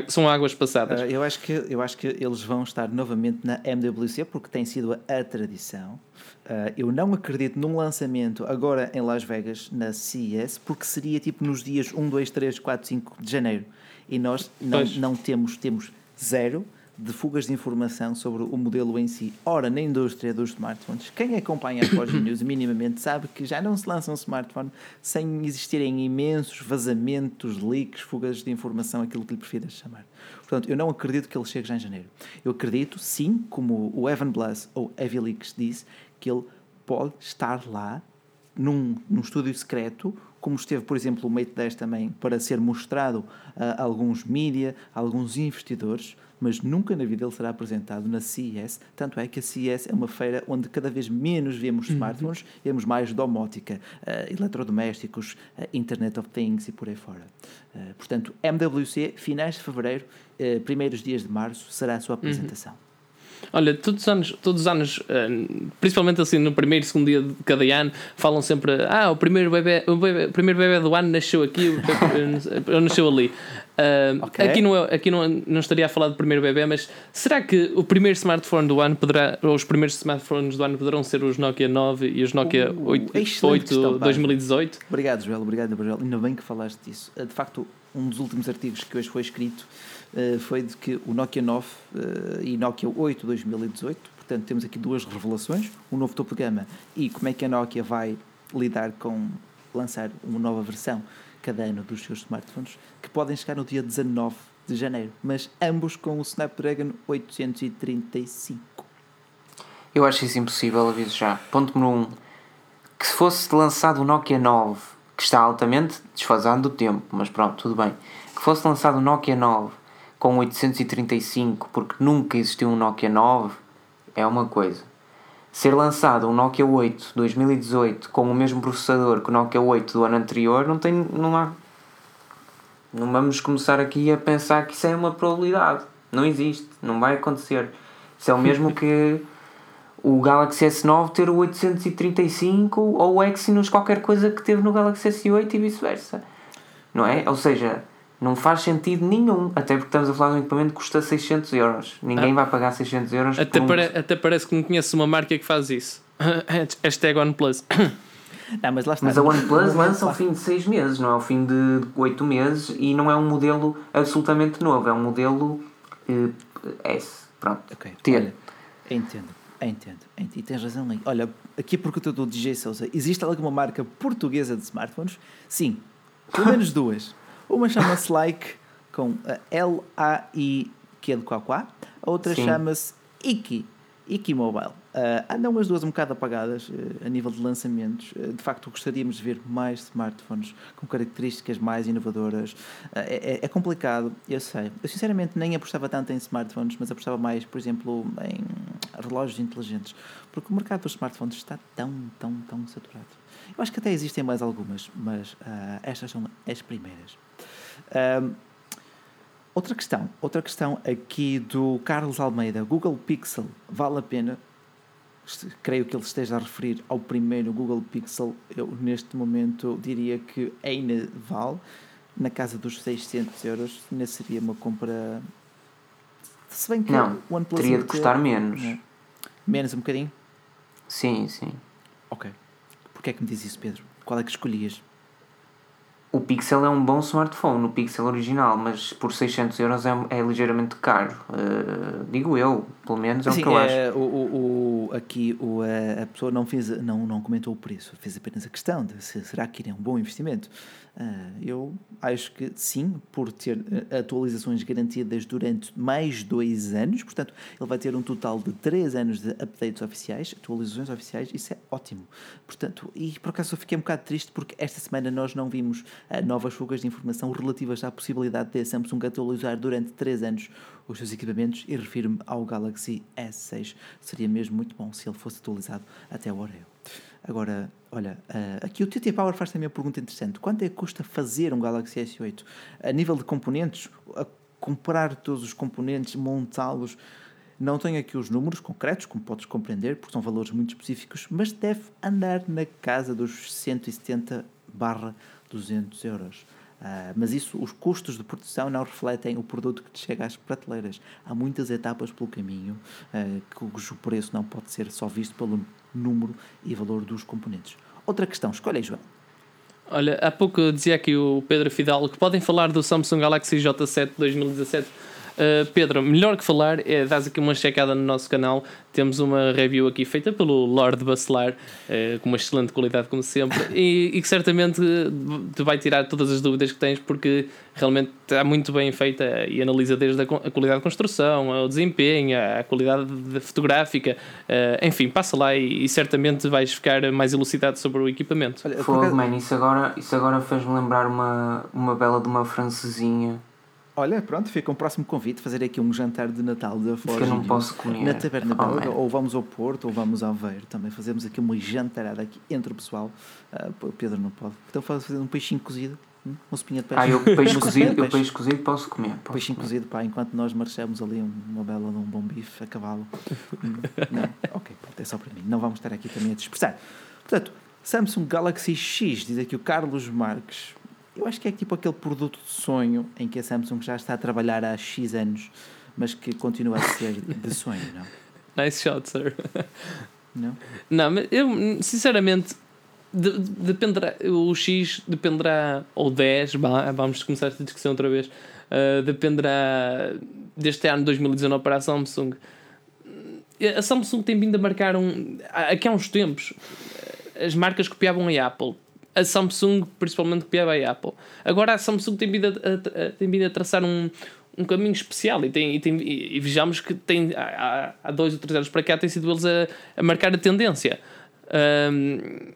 São águas passadas? Uh, eu, acho que, eu acho que eles vão estar novamente na MWC porque tem sido a, a tradição. Uh, eu não acredito num lançamento agora em Las Vegas na CES porque seria tipo nos dias 1, 2, 3, 4, 5 de janeiro e nós não, não temos, temos zero de fugas de informação sobre o modelo em si. Ora, na indústria dos smartphones, quem acompanha a Forge News *coughs* minimamente sabe que já não se lança um smartphone sem existirem imensos vazamentos, leaks, fugas de informação, aquilo que lhe prefiras chamar. Portanto, eu não acredito que ele chegue já em janeiro. Eu acredito, sim, como o Evan Blass ou Heavy Leaks disse, que ele pode estar lá num, num estúdio secreto, como esteve, por exemplo, o Mate 10 também, para ser mostrado a alguns mídia, a alguns investidores, mas nunca na vida ele será apresentado na CES. Tanto é que a CES é uma feira onde cada vez menos vemos uhum. smartphones, vemos mais domótica, uh, eletrodomésticos, uh, Internet of Things e por aí fora. Uh, portanto, MWC, finais de fevereiro, primeiros dias de março, será a sua uhum. apresentação. Uhum. Olha, todos os anos, todos os anos eh, principalmente assim no primeiro e segundo dia de cada ano, falam sempre: Ah, o primeiro bebê, o, bebê, o primeiro bebê do ano nasceu aqui, *laughs* ou nasceu ali. Uh, okay. Aqui, não, é, aqui não, não estaria a falar do primeiro bebê, mas será que o primeiro smartphone do ano poderá, ou os primeiros smartphones do ano poderão ser os Nokia 9 e os Nokia uh, 8, 8 questão, 2018? Obrigado, Joel, obrigado, Joel. Ainda bem que falaste disso. Eh, de facto, um dos últimos artigos que hoje foi escrito foi de que o Nokia 9 uh, e Nokia 8 2018, portanto, temos aqui duas revelações: um novo topo de gama e como é que a Nokia vai lidar com lançar uma nova versão cada ano dos seus smartphones, que podem chegar no dia 19 de janeiro, mas ambos com o Snapdragon 835. Eu acho isso impossível, aviso já. Ponto número 1. Um, que se fosse lançado o Nokia 9, que está altamente desfasando do tempo, mas pronto, tudo bem. Que fosse lançado o Nokia 9 com 835, porque nunca existiu um Nokia 9, é uma coisa ser lançado um Nokia 8 2018 com o mesmo processador que o Nokia 8 do ano anterior, não tem. não há. Não vamos começar aqui a pensar que isso é uma probabilidade. Não existe, não vai acontecer. Isso é o mesmo *laughs* que o Galaxy S9 ter o 835 ou o Exynos qualquer coisa que teve no Galaxy S8 e vice-versa. Não é? Ou seja, não faz sentido nenhum, até porque estamos a falar de um equipamento que custa 600 euros. Ninguém ah. vai pagar 600 euros até, um... pare, até parece que não conheço uma marca que faz isso. *coughs* Hashtag OnePlus. *coughs* Não, mas, lá está. mas a OnePlus lança ao fim de 6 meses, não é ao fim de 8 meses e não é um modelo absolutamente novo, é um modelo uh, S. Pronto. Ok. Olha, entendo, entendo, entendo. E tens razão aí. Olha, aqui porque eu estou do DJ Souza, existe alguma marca portuguesa de smartphones? Sim, pelo menos duas. Uma chama-se Like, com L-A-I, que é de Quaquá. A outra chama-se Iki, Iki Mobile. Uh, andam as duas um bocado apagadas uh, a nível de lançamentos. Uh, de facto, gostaríamos de ver mais smartphones com características mais inovadoras. É, é, é, complicado, eu sei. Eu sinceramente nem apostava tanto em smartphones, mas apostava mais, por exemplo, em relógios inteligentes. Porque o mercado dos smartphones está tão, tão, tão saturado. Eu acho que até existem mais algumas, mas estas são as primeiras. Um, outra questão, outra questão aqui do Carlos Almeida, Google Pixel, vale a pena? Creio que ele esteja a referir ao primeiro Google Pixel. Eu, neste momento, diria que ainda vale, na casa dos 600 euros, ainda seria uma compra. Se bem que não, o OnePlus teria de custar menos. Não. Menos um bocadinho? Sim, sim. Ok. Porquê é que me diz isso, Pedro? Qual é que escolhias? O Pixel é um bom smartphone, o Pixel original, mas por 600 euros é, é ligeiramente caro. Uh, digo eu, pelo menos é o que eu é, acho. O, o, o, aqui o, a pessoa não, fez, não, não comentou o preço, fez apenas a questão de se, será que é um bom investimento. Uh, eu acho que sim, por ter eh, atualizações garantidas durante mais dois anos, portanto, ele vai ter um total de três anos de updates oficiais, atualizações oficiais, isso é ótimo. Portanto, e por acaso eu fiquei um bocado triste porque esta semana nós não vimos uh, novas fugas de informação relativas à possibilidade de a Samsung atualizar durante três anos os seus equipamentos e refiro-me ao Galaxy S6. Seria mesmo muito bom se ele fosse atualizado até o Oreo. Agora, olha, uh, aqui o TT Power faz também uma pergunta interessante. Quanto é que custa fazer um Galaxy S8? A nível de componentes, a comprar todos os componentes, montá-los, não tenho aqui os números concretos, como podes compreender, porque são valores muito específicos, mas deve andar na casa dos 170 barra 200 euros. Uh, mas isso, os custos de produção não refletem o produto que te chega às prateleiras. Há muitas etapas pelo caminho uh, preço não pode ser só visto pelo número e valor dos componentes. Outra questão, escolha aí, João. Olha, há pouco dizia aqui o Pedro Fidalgo que podem falar do Samsung Galaxy J7 2017. Uh, Pedro, melhor que falar é dar aqui uma checada no nosso canal. Temos uma review aqui feita pelo Lord Bacelar, uh, com uma excelente qualidade, como sempre, e, e, que certamente te vai tirar todas as dúvidas que tens, porque realmente está muito bem feita e analisa desde a, a qualidade de construção, o desempenho, a qualidade fotográfica, uh, enfim, passa lá e, e, certamente vais ficar mais elucidado sobre o equipamento. Fogo, man, isso agora, isso agora fez-me lembrar uma, uma bela de uma francesinha Olha, pronto, fica um próximo convite, fazer aqui um jantar de Natal da Forja. Não posso comer. Na Taberna Belga, ou vamos ao Porto, ou vamos a Aveiro. Também fazemos aqui uma jantarada aqui entre o pessoal. Uh, o Pedro não pode. Então fazer um peixinho cozido. Hum? Uma sopinha de peixe. Ah, eu *laughs* peixe cozido, eu peixe cozido posso comer. Posso peixinho comer. cozido, pá, enquanto nós marchamos ali uma bela de um bom bife a cavalo. Hum, não, ok, pronto, é só para mim. Não vamos estar aqui também a dispersar. Portanto, Samsung Galaxy X, diz aqui o Carlos Marques eu acho que é tipo aquele produto de sonho em que a Samsung já está a trabalhar há X anos, mas que continua a ser *laughs* de sonho, não? Nice shot, sir. Não? Não, mas eu, sinceramente, de, dependerá, o X dependerá, ou 10, vamos começar esta discussão outra vez, uh, dependerá deste ano 2019 para a Samsung. A Samsung tem vindo a marcar um. Aqui há uns tempos, as marcas copiavam a Apple a Samsung principalmente copiava a Apple. Agora a Samsung tem vindo a, a, tem vindo a traçar um, um caminho especial e, tem, e, tem, e, e vejamos que tem, há, há dois ou três anos para cá tem sido eles a, a marcar a tendência. Um,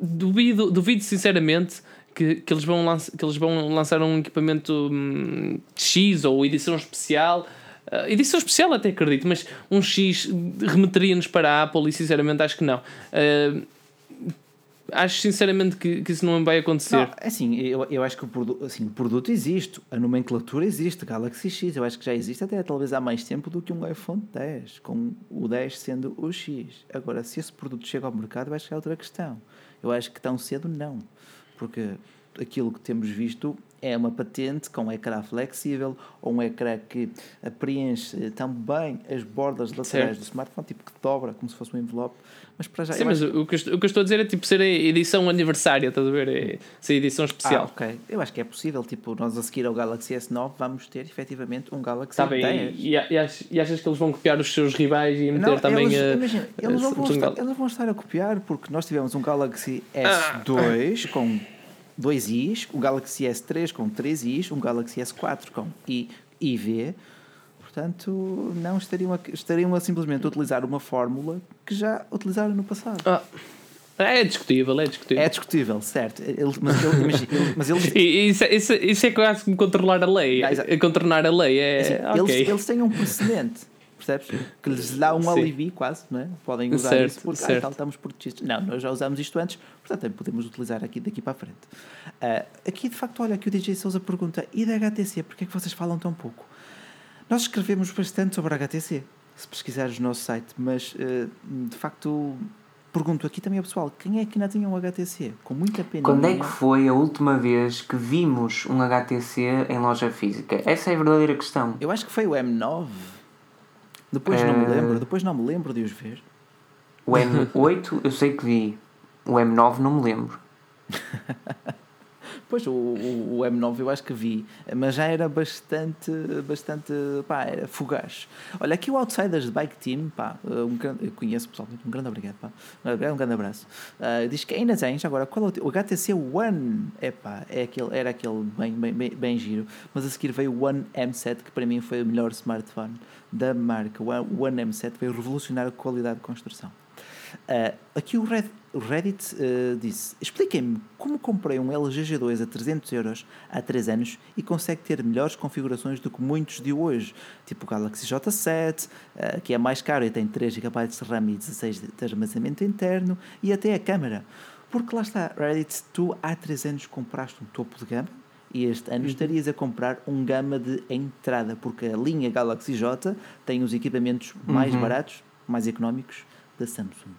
duvido, duvido sinceramente que, que, eles vão lança, que eles vão lançar um equipamento hum, X ou edição especial. Uh, edição especial até acredito, mas um X remeteria-nos para a Apple e sinceramente acho que não. Uh, acho sinceramente que, que isso não vai acontecer. Não, assim, eu, eu acho que o, produ assim, o produto existe, a nomenclatura existe, Galaxy X, eu acho que já existe até talvez há mais tempo do que um iPhone 10, com o 10 sendo o X. Agora, se esse produto chega ao mercado, acho que é outra questão. Eu acho que tão cedo não, porque aquilo que temos visto é uma patente com um ecrã flexível ou um ecrã que preenche também as bordas laterais do smartphone, tipo que dobra, como se fosse um envelope. Mas para já. Sim, mas acho... o, que eu, o que eu estou a dizer é tipo ser a edição aniversária, estás a ver? É ser a edição especial. Ah, ok. Eu acho que é possível. Tipo, nós a seguir ao Galaxy S9 vamos ter efetivamente um Galaxy tá bem, 10. E, e, achas, e, achas, que eles vão copiar os seus rivais e meter não, também eles, a. Imagina, eles, não vão estar, eles vão estar a copiar porque nós tivemos um Galaxy S2 ah. com dois Is, um Galaxy S3 com três Is, um Galaxy S4 com I, IV Portanto, não estariam a, estariam a simplesmente utilizar uma fórmula que já utilizaram no passado. Ah. É discutível, é discutível. É discutível, certo. Ele, mas, ele, ele, mas eles... *laughs* isso, isso, isso é quase como controlar a lei. Ah, contornar a lei é. Assim, okay. eles, eles têm um precedente, percebes? Que lhes dá um alívio quase, não é? Podem usar certo, isso porque ah, tal, estamos protegidos. Não, nós já usamos isto antes, portanto podemos utilizar aqui daqui para a frente. Uh, aqui de facto, olha, aqui o DJ Souza pergunta: e da HTC, porquê é que vocês falam tão pouco? Nós escrevemos bastante sobre a HTC, se pesquisares o nosso site, mas eh, de facto pergunto aqui também ao pessoal: quem é que ainda tinha um HTC? Com muita pena. Quando é que foi a última vez que vimos um HTC em loja física? Essa é a verdadeira questão. Eu acho que foi o M9. Depois não me eh, lembro, depois não me lembro de os ver. O M8 eu sei que vi. O M9 não me lembro. *laughs* Pois, o, o, o, M9 eu acho que vi, mas já era bastante, bastante, pá, era fugaz. Olha, aqui o Outsiders Bike Team, pá, um, eu conheço pessoalmente, um grande obrigado, pá, um grande abraço. Uh, diz que ainda tens, agora, qual é o, o HTC One, é pá, é aquele, era aquele bem, bem, bem, bem giro, mas a seguir veio o One M7, que para mim foi o melhor smartphone da marca. O One M7 veio revolucionar a qualidade de construção. Uh, aqui o, Red, o Reddit uh, disse: Expliquem-me como comprei um LG G2 a 300 euros há 3 anos e consegue ter melhores configurações do que muitos de hoje, tipo o Galaxy J7, uh, que é mais caro e tem 3 GB de RAM e 16 de armazenamento interno, e até a câmera. Porque lá está, Reddit, tu há 3 anos compraste um topo de gama e este ano uhum. estarias a comprar um gama de entrada, porque a linha Galaxy J tem os equipamentos mais uhum. baratos, mais económicos da Samsung.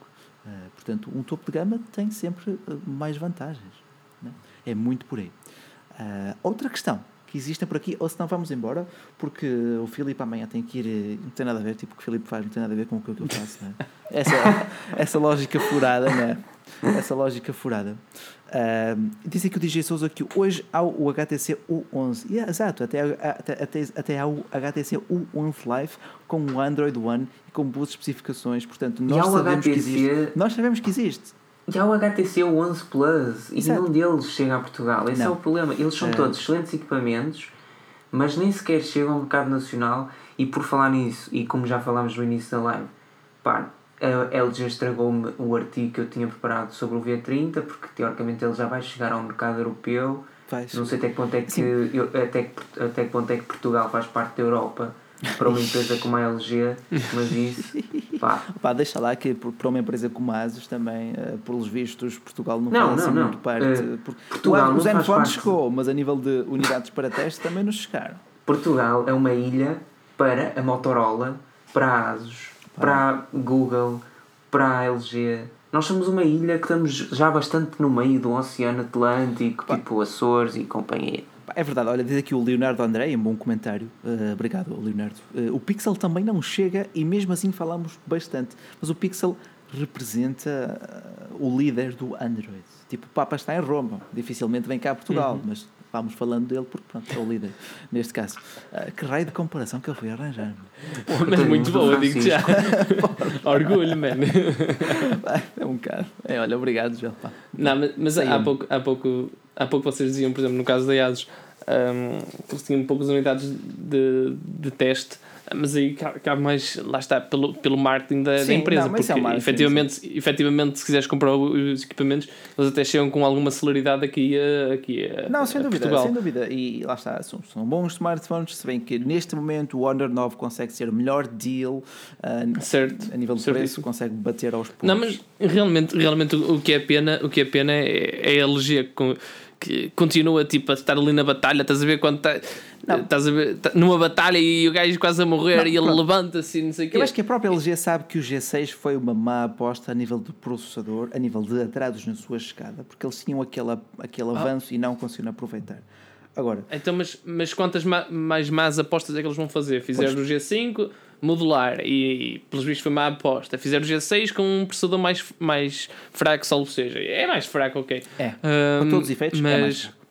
Uh, portanto, um topo de gama tem sempre uh, mais vantagens. Né? É muito por aí. Uh, outra questão que existem por aqui, ou se não vamos embora, porque o Filipe amanhã tem que ir, não tem nada a ver, tipo o que o Filipe faz, não tem nada a ver com o que eu faço. Né? *laughs* Essa, essa lógica furada, né? *laughs* essa lógica furada. Uh, diz aqui o DJ Souza que hoje há o HTC U11. Yeah, exato, até, até, até, até há o HTC U11 Live com o Android One e com boas especificações. Portanto, nós sabemos HTC... que existe. Nós sabemos que existe. E há o HTC U11 Plus e Exato. nenhum deles chega a Portugal. Esse não. é o problema. Eles são uh... todos excelentes equipamentos, mas nem sequer chegam ao mercado nacional. E por falar nisso, e como já falámos no início da live, pá, a LG estragou-me o artigo que eu tinha preparado sobre o V30, porque teoricamente ele já vai chegar ao mercado europeu. Não sei até que ponto é que, eu, até, que, até que ponto é que Portugal faz parte da Europa para uma empresa como a LG, mas isso, pá. *laughs* pá deixa lá que para uma empresa como a Asus também, uh, pelos vistos, Portugal não, não faz assim muito parte. Uh, Portugal o, os Zenfone chegou, mas a nível de unidades para teste também não chegaram. Portugal é uma ilha para a Motorola, para a Asus, para a Google, para a LG. Nós somos uma ilha que estamos já bastante no meio do Oceano Atlântico, Pá. tipo Açores e companhia. É verdade, olha, diz aqui o Leonardo André, um bom comentário. Uh, obrigado, Leonardo. Uh, o Pixel também não chega e mesmo assim falamos bastante. Mas o Pixel representa uh, o líder do Android. Tipo, o Papa está em Roma, dificilmente vem cá a Portugal, uhum. mas vamos falando dele porque pronto, é o líder neste caso. Uh, que raio de comparação que ele foi arranjar. Mas muito boa, digo já. *laughs* Orgulho, mano. é um bocado. É, olha, obrigado, João. Não, mas, mas há, pouco, há, pouco, há pouco vocês diziam, por exemplo, no caso da Asus, um, que eles tinham poucas unidades de, de teste mas aí cabe mais, lá está, pelo, pelo marketing da, sim, da empresa, não, porque é efetivamente, efetivamente, se quiseres comprar os equipamentos, eles até chegam com alguma celeridade aqui a, aqui a, Não, sem a dúvida, Portugal. sem dúvida, e lá está, são, são bons smartphones, se bem que neste momento o Honor 9 consegue ser o melhor deal uh, certo, a nível de preço, consegue bater aos pontos. Não, mas realmente, realmente o que é pena, o que é pena é, é a LG com que continua tipo a estar ali na batalha, estás a ver quando está estás a ver tá, numa batalha e o gajo quase a morrer não, e ele levanta-se e não sei o quê. Eu acho que a própria LG sabe que o G6 foi uma má aposta a nível de processador, a nível de atrasos na sua chegada, porque eles tinham aquele, aquele ah. avanço e não conseguiram aproveitar. Agora, então, mas, mas quantas ma mais más apostas é que eles vão fazer? Fizeram o G5 modular e, e pelos vistos foi má aposta. Fizeram o G6 com um processador mais, mais fraco, salvo seja. É mais fraco, ok. É. Um, com todos os efeitos, mas, é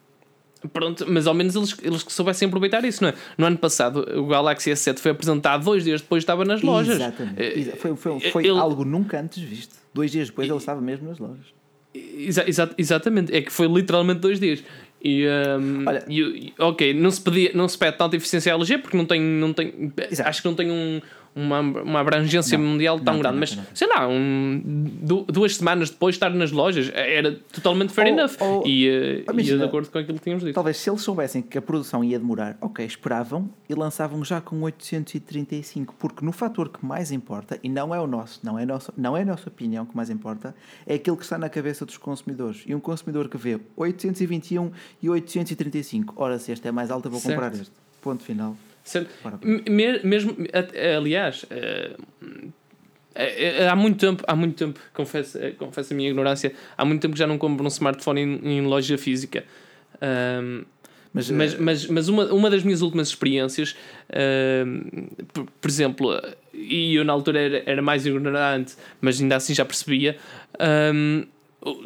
Pronto, mas ao menos eles, eles que soubessem aproveitar isso, não é? No ano passado, o Galaxy S7 foi apresentado dois dias depois estava nas lojas. Exatamente. É, foi, foi, foi ele... algo nunca antes visto. Dois dias depois ele estava mesmo nas lojas. Exa exatamente, é que foi literalmente dois dias. E, um, Olha, e, ok, não se, pedia, não se pede tanta eficiência LG porque não tem, não tem acho que não tem um, uma, uma abrangência não, mundial tão não, grande, não, mas sei lá, um, duas semanas depois de estar nas lojas era totalmente fair ou, enough ou, e uh, ia de acordo com aquilo que tínhamos dito. Talvez se eles soubessem que a produção ia demorar, ok, esperavam e lançavam já com 835, porque no fator que mais importa, e não é o nosso, não é, nosso, não é a nossa opinião que mais importa, é aquilo que está na cabeça dos consumidores. E um consumidor que vê 821 e 835, ora, se este é mais alto, eu vou certo. comprar este. Ponto final. Mesmo, aliás, eh, eh, há muito tempo, há muito tempo, confesso, eh, confesso a minha ignorância, há muito tempo que já não compro um smartphone em, em loja física. Um, mas, mas, mas, mas uma, uma das minhas últimas experiências, por, por, exemplo, e eu na altura era, era mais ignorante, mas ainda assim já percebia. Um,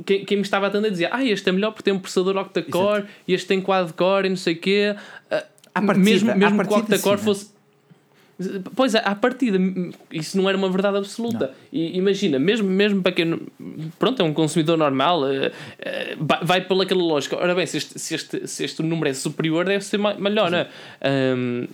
quem, quem me estava atendendo dizia: Ah, este é melhor porque tem um processador octa-core, este tem quad-core e não sei o quê. Uh, partida, mesmo mesmo que o octa-core fosse. Pois é, à partida, isso não era uma verdade absoluta. E, imagina, mesmo, mesmo para quem pronto, é um consumidor normal, uh, uh, vai pela aquela lógica. Ora bem, se este, se, este, se este número é superior, deve ser melhor, não é? Um,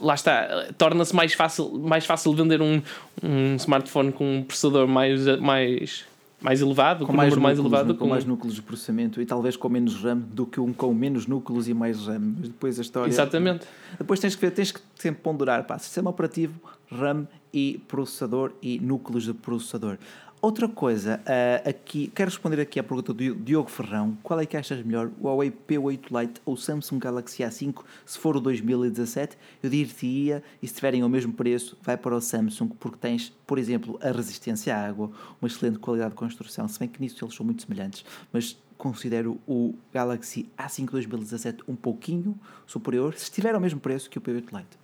lá está, torna-se mais fácil, mais fácil vender um, um smartphone com um processador mais, mais mais elevado, com, mais, núcleos, mais elevado, com, com, mais núcleos de processamento e talvez com menos RAM do que um com menos núcleos e mais RAM. Mas depois a história. Exatamente. Depois tens que ver, tens que sempre ponderar pá, sistema operativo, RAM e processador e núcleos de processador. Outra coisa, uh, aqui, quero responder aqui à pergunta do Diogo Ferrão. Qual é que achas melhor, o Huawei P8 Lite ou o Samsung Galaxy A5, se for o 2017? Eu diria, e se tiverem o mesmo preço, vai para o Samsung, porque tens, por exemplo, a resistência à água, uma excelente qualidade de construção, se bem que nisso eles são muito semelhantes, mas considero o Galaxy A5 2017 um pouquinho superior, se estiver ao mesmo preço que o P8 Lite.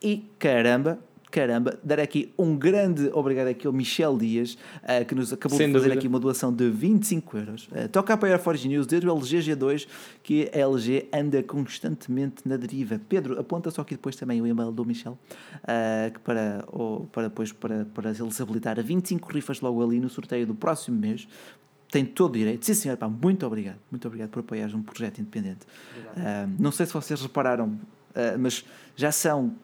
E caramba, caramba. Dar aqui um grande obrigado aqui ao Michel Dias, uh, que nos acabou Sem de fazer dúvida. aqui uma doação de 25 euros. Uh, toca a apoiar Forge News desde o LG G2, que a LG anda constantemente na deriva. Pedro, aponta só aqui depois também o e-mail do Michel, uh, que para, ou, para depois para, para eles habilitar a 25 rifas logo ali no sorteio do próximo mês tem todo o direito. Sim, senhor, pá, muito obrigado. Muito obrigado por apoiar um projeto independente. Uh, não sei se vocês repararam, uh, mas já são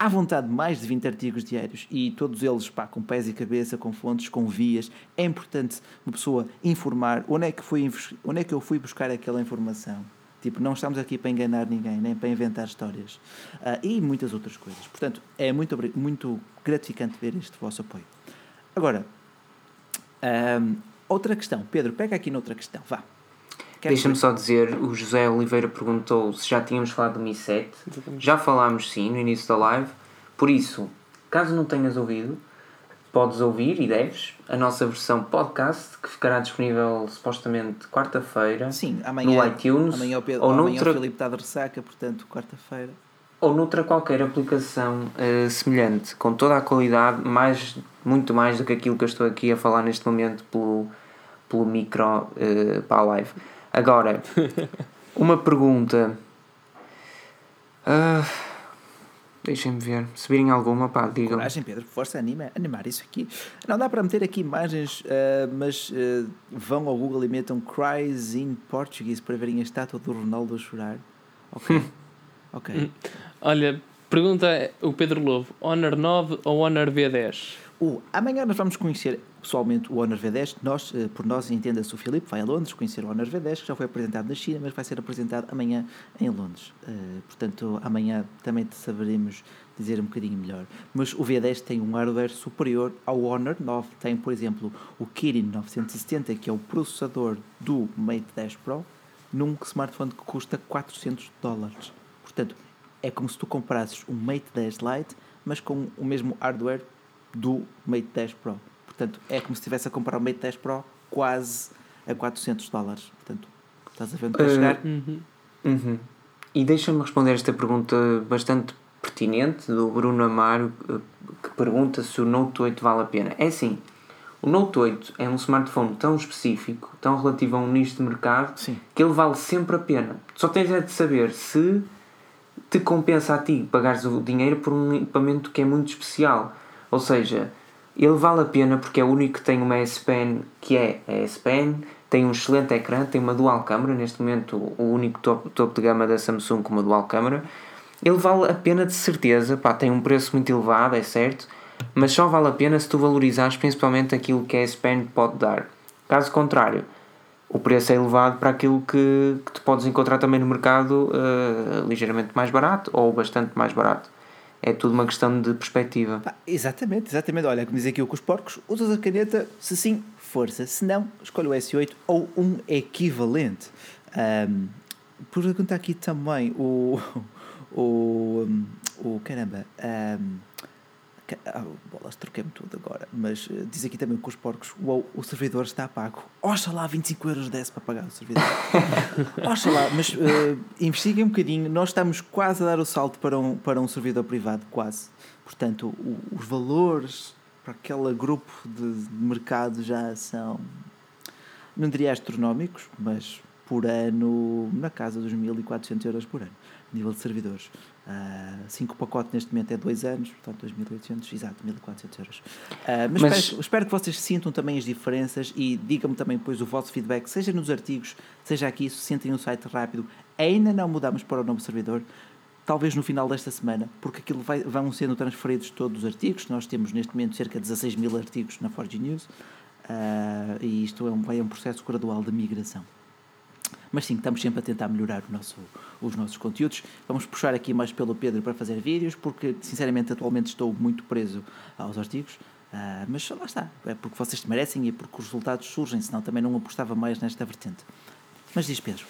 à vontade mais de 20 artigos diários e todos eles pá, com pés e cabeça, com fontes, com vias. É importante uma pessoa informar onde é que, foi, onde é que eu fui buscar aquela informação. Tipo, não estamos aqui para enganar ninguém, nem para inventar histórias. Uh, e muitas outras coisas. Portanto, é muito, muito gratificante ver este vosso apoio. Agora, Outra questão. Pedro, pega aqui noutra questão. Vá. Deixa-me só dizer, o José Oliveira perguntou se já tínhamos falado do Mi 7. Já falámos sim no início da live. Por isso, caso não tenhas ouvido, podes ouvir e deves a nossa versão podcast que ficará disponível supostamente quarta-feira Sim, amanhã, no iTunes amanhã o, Pedro, ou amanhã noutra... o Filipe está de ressaca, portanto quarta-feira ou noutra qualquer aplicação uh, semelhante, com toda a qualidade, mais, muito mais do que aquilo que eu estou aqui a falar neste momento pelo, pelo micro uh, para a live. Agora, *laughs* uma pergunta. Uh, Deixem-me ver. Se virem alguma, pá, digam. Coragem, Pedro, força, anima, animar isso aqui. Não dá para meter aqui imagens, uh, mas uh, vão ao Google e metam Cries in Portuguese para verem a estátua do Ronaldo a chorar. Ok. *laughs* ok. Olha, pergunta o Pedro Lobo: Honor 9 ou Honor V10? Uh, amanhã nós vamos conhecer pessoalmente o Honor V10. Nós, uh, por nós, entenda-se o Filipe, vai a Londres conhecer o Honor V10, que já foi apresentado na China, mas vai ser apresentado amanhã em Londres. Uh, portanto, amanhã também saberemos dizer um bocadinho melhor. Mas o V10 tem um hardware superior ao Honor 9. Tem, por exemplo, o Kirin 970, que é o processador do Mate 10 Pro, num smartphone que custa 400 dólares. Portanto, é como se tu comprasses um Mate 10 Lite, mas com o mesmo hardware do Mate 10 Pro. Portanto, é como se estivesse a comprar o Mate 10 Pro quase a 400 dólares. Portanto, estás a ver onde quer uh, chegar? Uhum. Uhum. E deixa-me responder esta pergunta bastante pertinente do Bruno Amaro, eh, que pergunta se o Note 8 vale a pena. É assim, o Note 8 é um smartphone tão específico, tão relativo a um nicho de mercado, Sim. que ele vale sempre a pena. Só tens é de saber se te compensa a ti pagares o dinheiro por um equipamento que é muito especial. Ou seja, ele vale a pena porque é o único que tem uma S Pen que é a S Pen, tem um excelente ecrã, tem uma dual câmera, neste momento o único top, top de gama da Samsung com uma dual câmera. Ele vale a pena de certeza, pá, tem um preço muito elevado, é certo, mas só vale a pena se tu valorizares principalmente aquilo que a S Pen pode dar. Caso contrário, o preço é elevado para aquilo que, que tu podes encontrar também no mercado uh, ligeiramente mais barato ou bastante mais barato. É tudo uma questão de perspectiva. Exatamente, exatamente. Olha, como diz aqui o com os porcos, usas a caneta, se sim, força. Se não, escolhe o S8 ou um equivalente. Um, por perguntar aqui também o. *laughs* O. o caramba. Um, ah, bolas, troquei-me tudo agora. Mas uh, diz aqui também com os porcos: uou, o servidor está pago. Oxalá 25 euros desse para pagar o servidor. *laughs* Oxalá, mas uh, investiguem um bocadinho. Nós estamos quase a dar o salto para um, para um servidor privado, quase. Portanto, o, os valores para aquele grupo de mercado já são, não diria astronómicos, mas por ano, na casa dos 1400 euros por ano, nível de servidores. 5 uh, pacotes neste momento é 2 anos, portanto 2.800, exato, 1.400 euros. Uh, mas, mas... Espero, espero, que vocês sintam também as diferenças e digam-me também depois o vosso feedback, seja nos artigos, seja aqui, se sentem um site rápido. Ainda não mudamos para o novo servidor, talvez no final desta semana, porque aquilo vai, vão sendo transferidos todos os artigos. Nós temos neste momento cerca de 16 mil artigos na Forge News uh, e isto é um, vai um processo gradual de migração. Mas sim, estamos sempre a tentar melhorar nosso, os nossos conteúdos. Vamos puxar aqui mais pelo Pedro para fazer vídeos, porque sinceramente atualmente estou muito preso aos artigos. Uh, mas lá está, é porque vocês merecem e é porque os resultados surgem, senão também não apostava mais nesta vertente. Mas diz Pedro.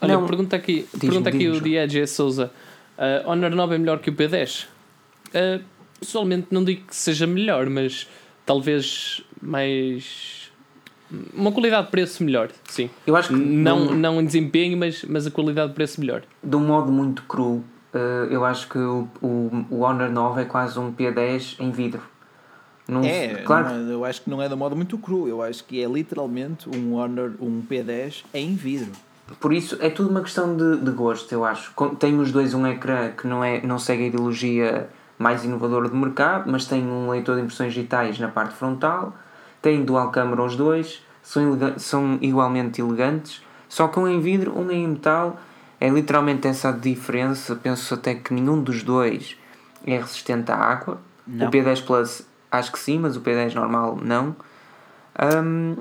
Olha, não, pergunta aqui, pergunta aqui o Diego Souza: uh, Honor 9 é melhor que o P10? Uh, ah, pessoalmente não digo que seja melhor, mas talvez mais uma qualidade de preço melhor, sim. Eu acho que não, não em desempenho, mas, mas a qualidade de preço melhor. De um modo muito cru, uh, eu acho que o, o, o Honor 9 é quase um P10 em vidro. Não, é, claro. Não, é, eu acho que não é de modo muito cru. Eu acho que é literalmente um Honor, um P10 em vidro. Por isso é tudo uma questão de, de gosto, eu acho. Tem os dois um ecrã que não, é, não segue a ideologia mais inovadora do mercado, mas tem um leitor de impressões digitais na parte frontal, tem dual câmera os dois, são, são igualmente elegantes, só que um em vidro, um em metal, é literalmente essa diferença. Penso até que nenhum dos dois é resistente à água. Não. O P10 Plus acho que sim, mas o P10 normal não. Um,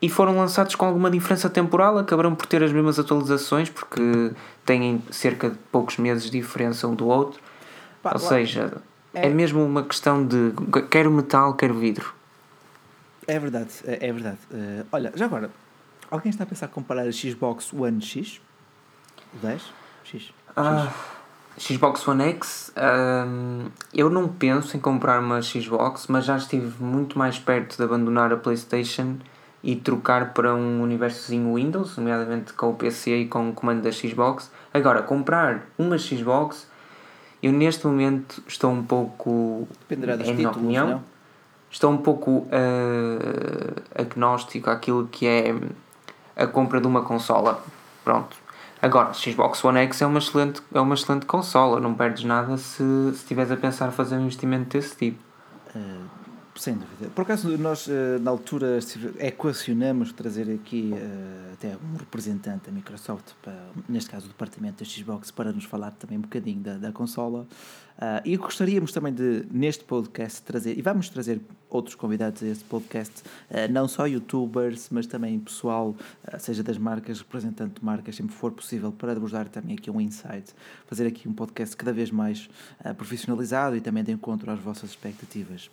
e foram lançados com alguma diferença temporal, acabaram por ter as mesmas atualizações, porque têm cerca de poucos meses de diferença um do outro. Pá, Ou seja, é... é mesmo uma questão de quer metal, quer vidro. É verdade, é, é verdade. Uh, olha, já agora, alguém está a pensar comparar a Xbox One X? O 10? X? Ah, Xbox One X, um, eu não penso em comprar uma Xbox, mas já estive muito mais perto de abandonar a PlayStation e trocar para um universozinho Windows, nomeadamente com o PC e com o comando da Xbox. Agora, comprar uma Xbox, eu neste momento estou um pouco. Dependerá dos é títulos, opinião, não? Estou um pouco uh, agnóstico àquilo que é a compra de uma consola. Pronto. Agora, Xbox One X é uma excelente, é uma excelente consola, não perdes nada se, estiveres a pensar fazer um investimento desse tipo. Uh, sem dúvida. Por acaso, nós, eh, na altura, equacionamos trazer aqui uh, até um representante da Microsoft, para, neste caso o departamento da Xbox, para nos falar também um bocadinho da, da consola. Uh, e gostaríamos também de, neste podcast, trazer, e vamos trazer outros convidados a este podcast, uh, não só youtubers, mas também pessoal, seja das marcas, representante de marcas, sempre for possível, para vos dar também aqui um insight, fazer aqui um podcast cada vez mais profissionalizado e também de encontro às vossas expectativas.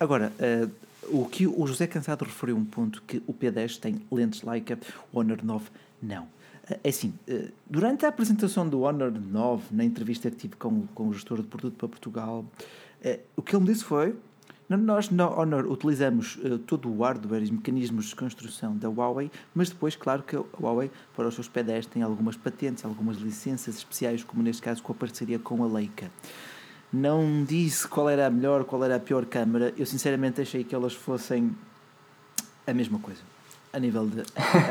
Agora, uh, o que o José Cansado referiu um ponto que o P10 tem lentes Leica, o Honor 9 não. Uh, é assim, uh, durante a apresentação do Honor 9, na entrevista que tive com, com o gestor de produto para Portugal, o que ele me disse foi nós na Honor utilizamos todo o hardware e mecanismos de construção da Huawei, mas depois, claro que a Huawei, para os seus P10, tem algumas patentes, algumas licenças especiais, como neste caso com a parceria com a Leica não disse qual era a melhor, qual era a pior câmara. Eu sinceramente achei que elas fossem a mesma coisa. A nível de.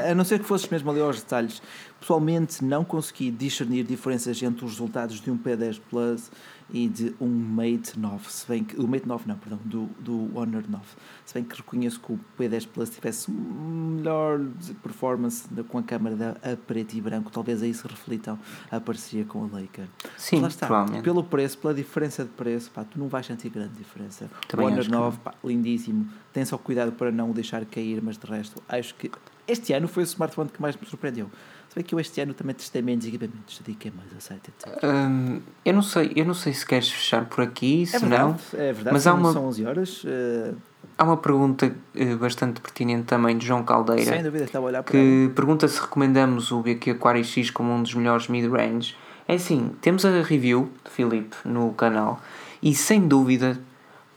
A não ser que fosses mesmo ali aos detalhes. Pessoalmente, não consegui discernir diferenças entre os resultados de um P10 Plus e de um Mate 9, se bem que, o Mate 9 não, perdão, do, do Honor 9, se bem que reconheço que o P10 Plus tivesse melhor performance com a câmera a preto e branco, talvez aí se reflitam a parceria com a Leica. Sim, lá está, pelo preço, pela diferença de preço, pá, tu não vais sentir grande diferença. Também o Honor 9, pá, lindíssimo, tem só cuidado para não o deixar cair, mas de resto, acho que este ano foi o smartphone que mais me surpreendeu. Se bem que eu este ano também testei menos equipamentos, dediquei mais a site, etc. Hum, eu, não sei, eu não sei se queres fechar por aqui, se é verdade, não. É verdade, mas há uma, são 11 horas. Uh... Há uma pergunta uh, bastante pertinente também de João Caldeira. Sem dúvida, estava a olhar para Que ela. pergunta se recomendamos o BQ Aquario X como um dos melhores mid-range. É assim, temos a review de Filipe no canal e sem dúvida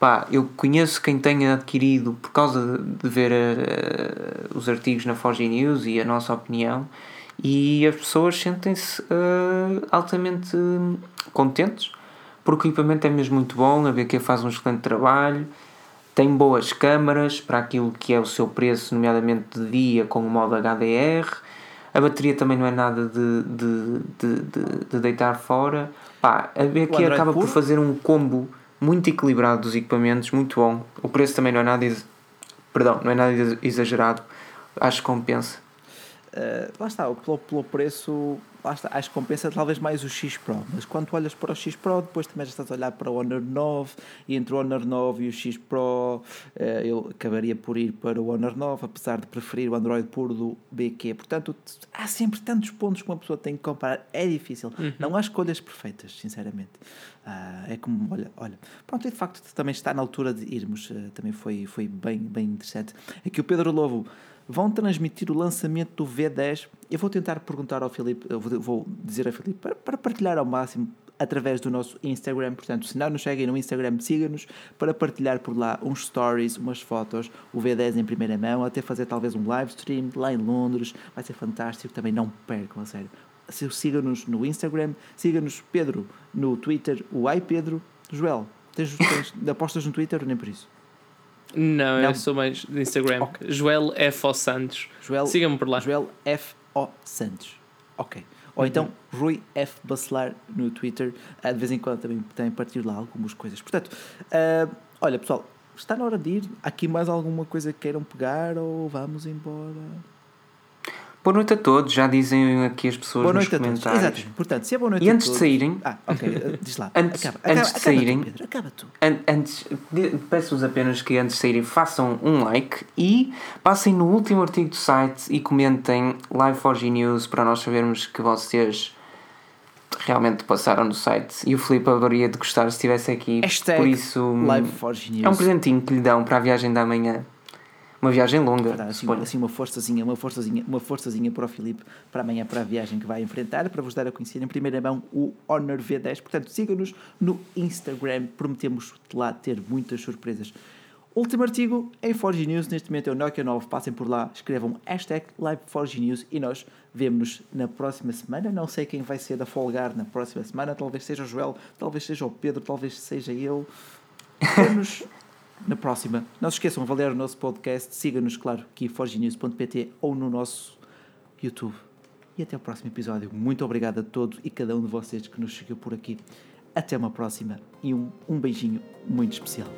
pá, eu conheço quem tenha adquirido por causa de, de ver uh, os artigos na Forge News e a nossa opinião e as pessoas sentem-se uh, altamente contentes porque o equipamento é mesmo muito bom, a BQ faz um excelente trabalho, tem boas câmaras para aquilo que é o seu preço, nomeadamente de dia com o modo HDR. A bateria também não é nada de, de, de, de, de deitar fora. Pá, a BQ acaba por fazer um combo muito equilibrado dos equipamentos, muito bom. O preço também não é nada, perdão, não é nada exagerado. Acho que compensa. Uh, lá está, pelo, pelo preço, lá está, acho que compensa talvez mais o X Pro, mas quando olhas para o X Pro, depois também já estás a olhar para o Honor 9 e entre o Honor 9 e o X Pro, uh, eu acabaria por ir para o Honor 9, apesar de preferir o Android puro do BQ. Portanto, há sempre tantos pontos que uma pessoa tem que comparar, é difícil. Uhum. Não há escolhas perfeitas, sinceramente. Uh, é como, olha, olha, pronto, e de facto também está na altura de irmos, uh, também foi, foi bem, bem interessante. Aqui o Pedro Lobo vão transmitir o lançamento do V10. Eu vou tentar perguntar ao Filipe, vou dizer ao Filipe para, para partilhar ao máximo através do nosso Instagram. Portanto, se não nos seguem no Instagram, siga-nos para partilhar por lá uns stories, umas fotos, o V10 em primeira mão, até fazer talvez um live stream lá em Londres. Vai ser fantástico. Também não percam, a sério. siga-nos no Instagram, siga-nos Pedro no Twitter, o Ai Pedro. Joel, tens, tens apostas no Twitter ou nem por isso? Não, Não, eu sou mais do Instagram. Okay. Joel F. O. Santos. Siga-me por lá. Joel F. O. Santos. Ok. Ou então Rui F. Bacelar no Twitter. Uh, de vez em quando também, também partilho lá algumas coisas. Portanto, uh, olha pessoal, está na hora de ir. Aqui mais alguma coisa que queiram pegar ou vamos embora? Boa noite a todos, já dizem aqui as pessoas boa nos comentários. Exato, portanto, se é boa noite e antes de saírem. Ah, ok, eh, diz lá. *laughs* Antes, acaba, antes acaba, de saírem. Tu, Pedro, acaba tu. An antes, peço-vos apenas que antes de saírem façam um like e passem no último artigo do site e comentem Live4G News para nós sabermos que vocês realmente passaram no site e o Filipe haveria de gostar se estivesse aqui. Hashtag por isso, Live4G News. É um presentinho que lhe dão para a viagem da manhã uma viagem longa. assim, assim, uma forçazinha, uma forçazinha, uma forçazinha para o Filipe para amanhã para a viagem que vai enfrentar, para vos dar a conhecer em primeira mão o Honor V10. Portanto, sigam-nos no Instagram, prometemos lá ter muitas surpresas. Último artigo em Forge News, neste momento é o Nokia 9. Passem por lá, escrevam hashtag News e nós vemos-nos na próxima semana. Não sei quem vai ser a folgar na próxima semana, talvez seja o Joel, talvez seja o Pedro, talvez seja eu. *laughs* Vemos na próxima. Não se esqueçam de avaliar o nosso podcast. Siga-nos, claro, aqui forgenews.pt ou no nosso YouTube. E até o próximo episódio. Muito obrigado a todos e cada um de vocês que nos chegou por aqui. Até uma próxima e um, um beijinho muito especial.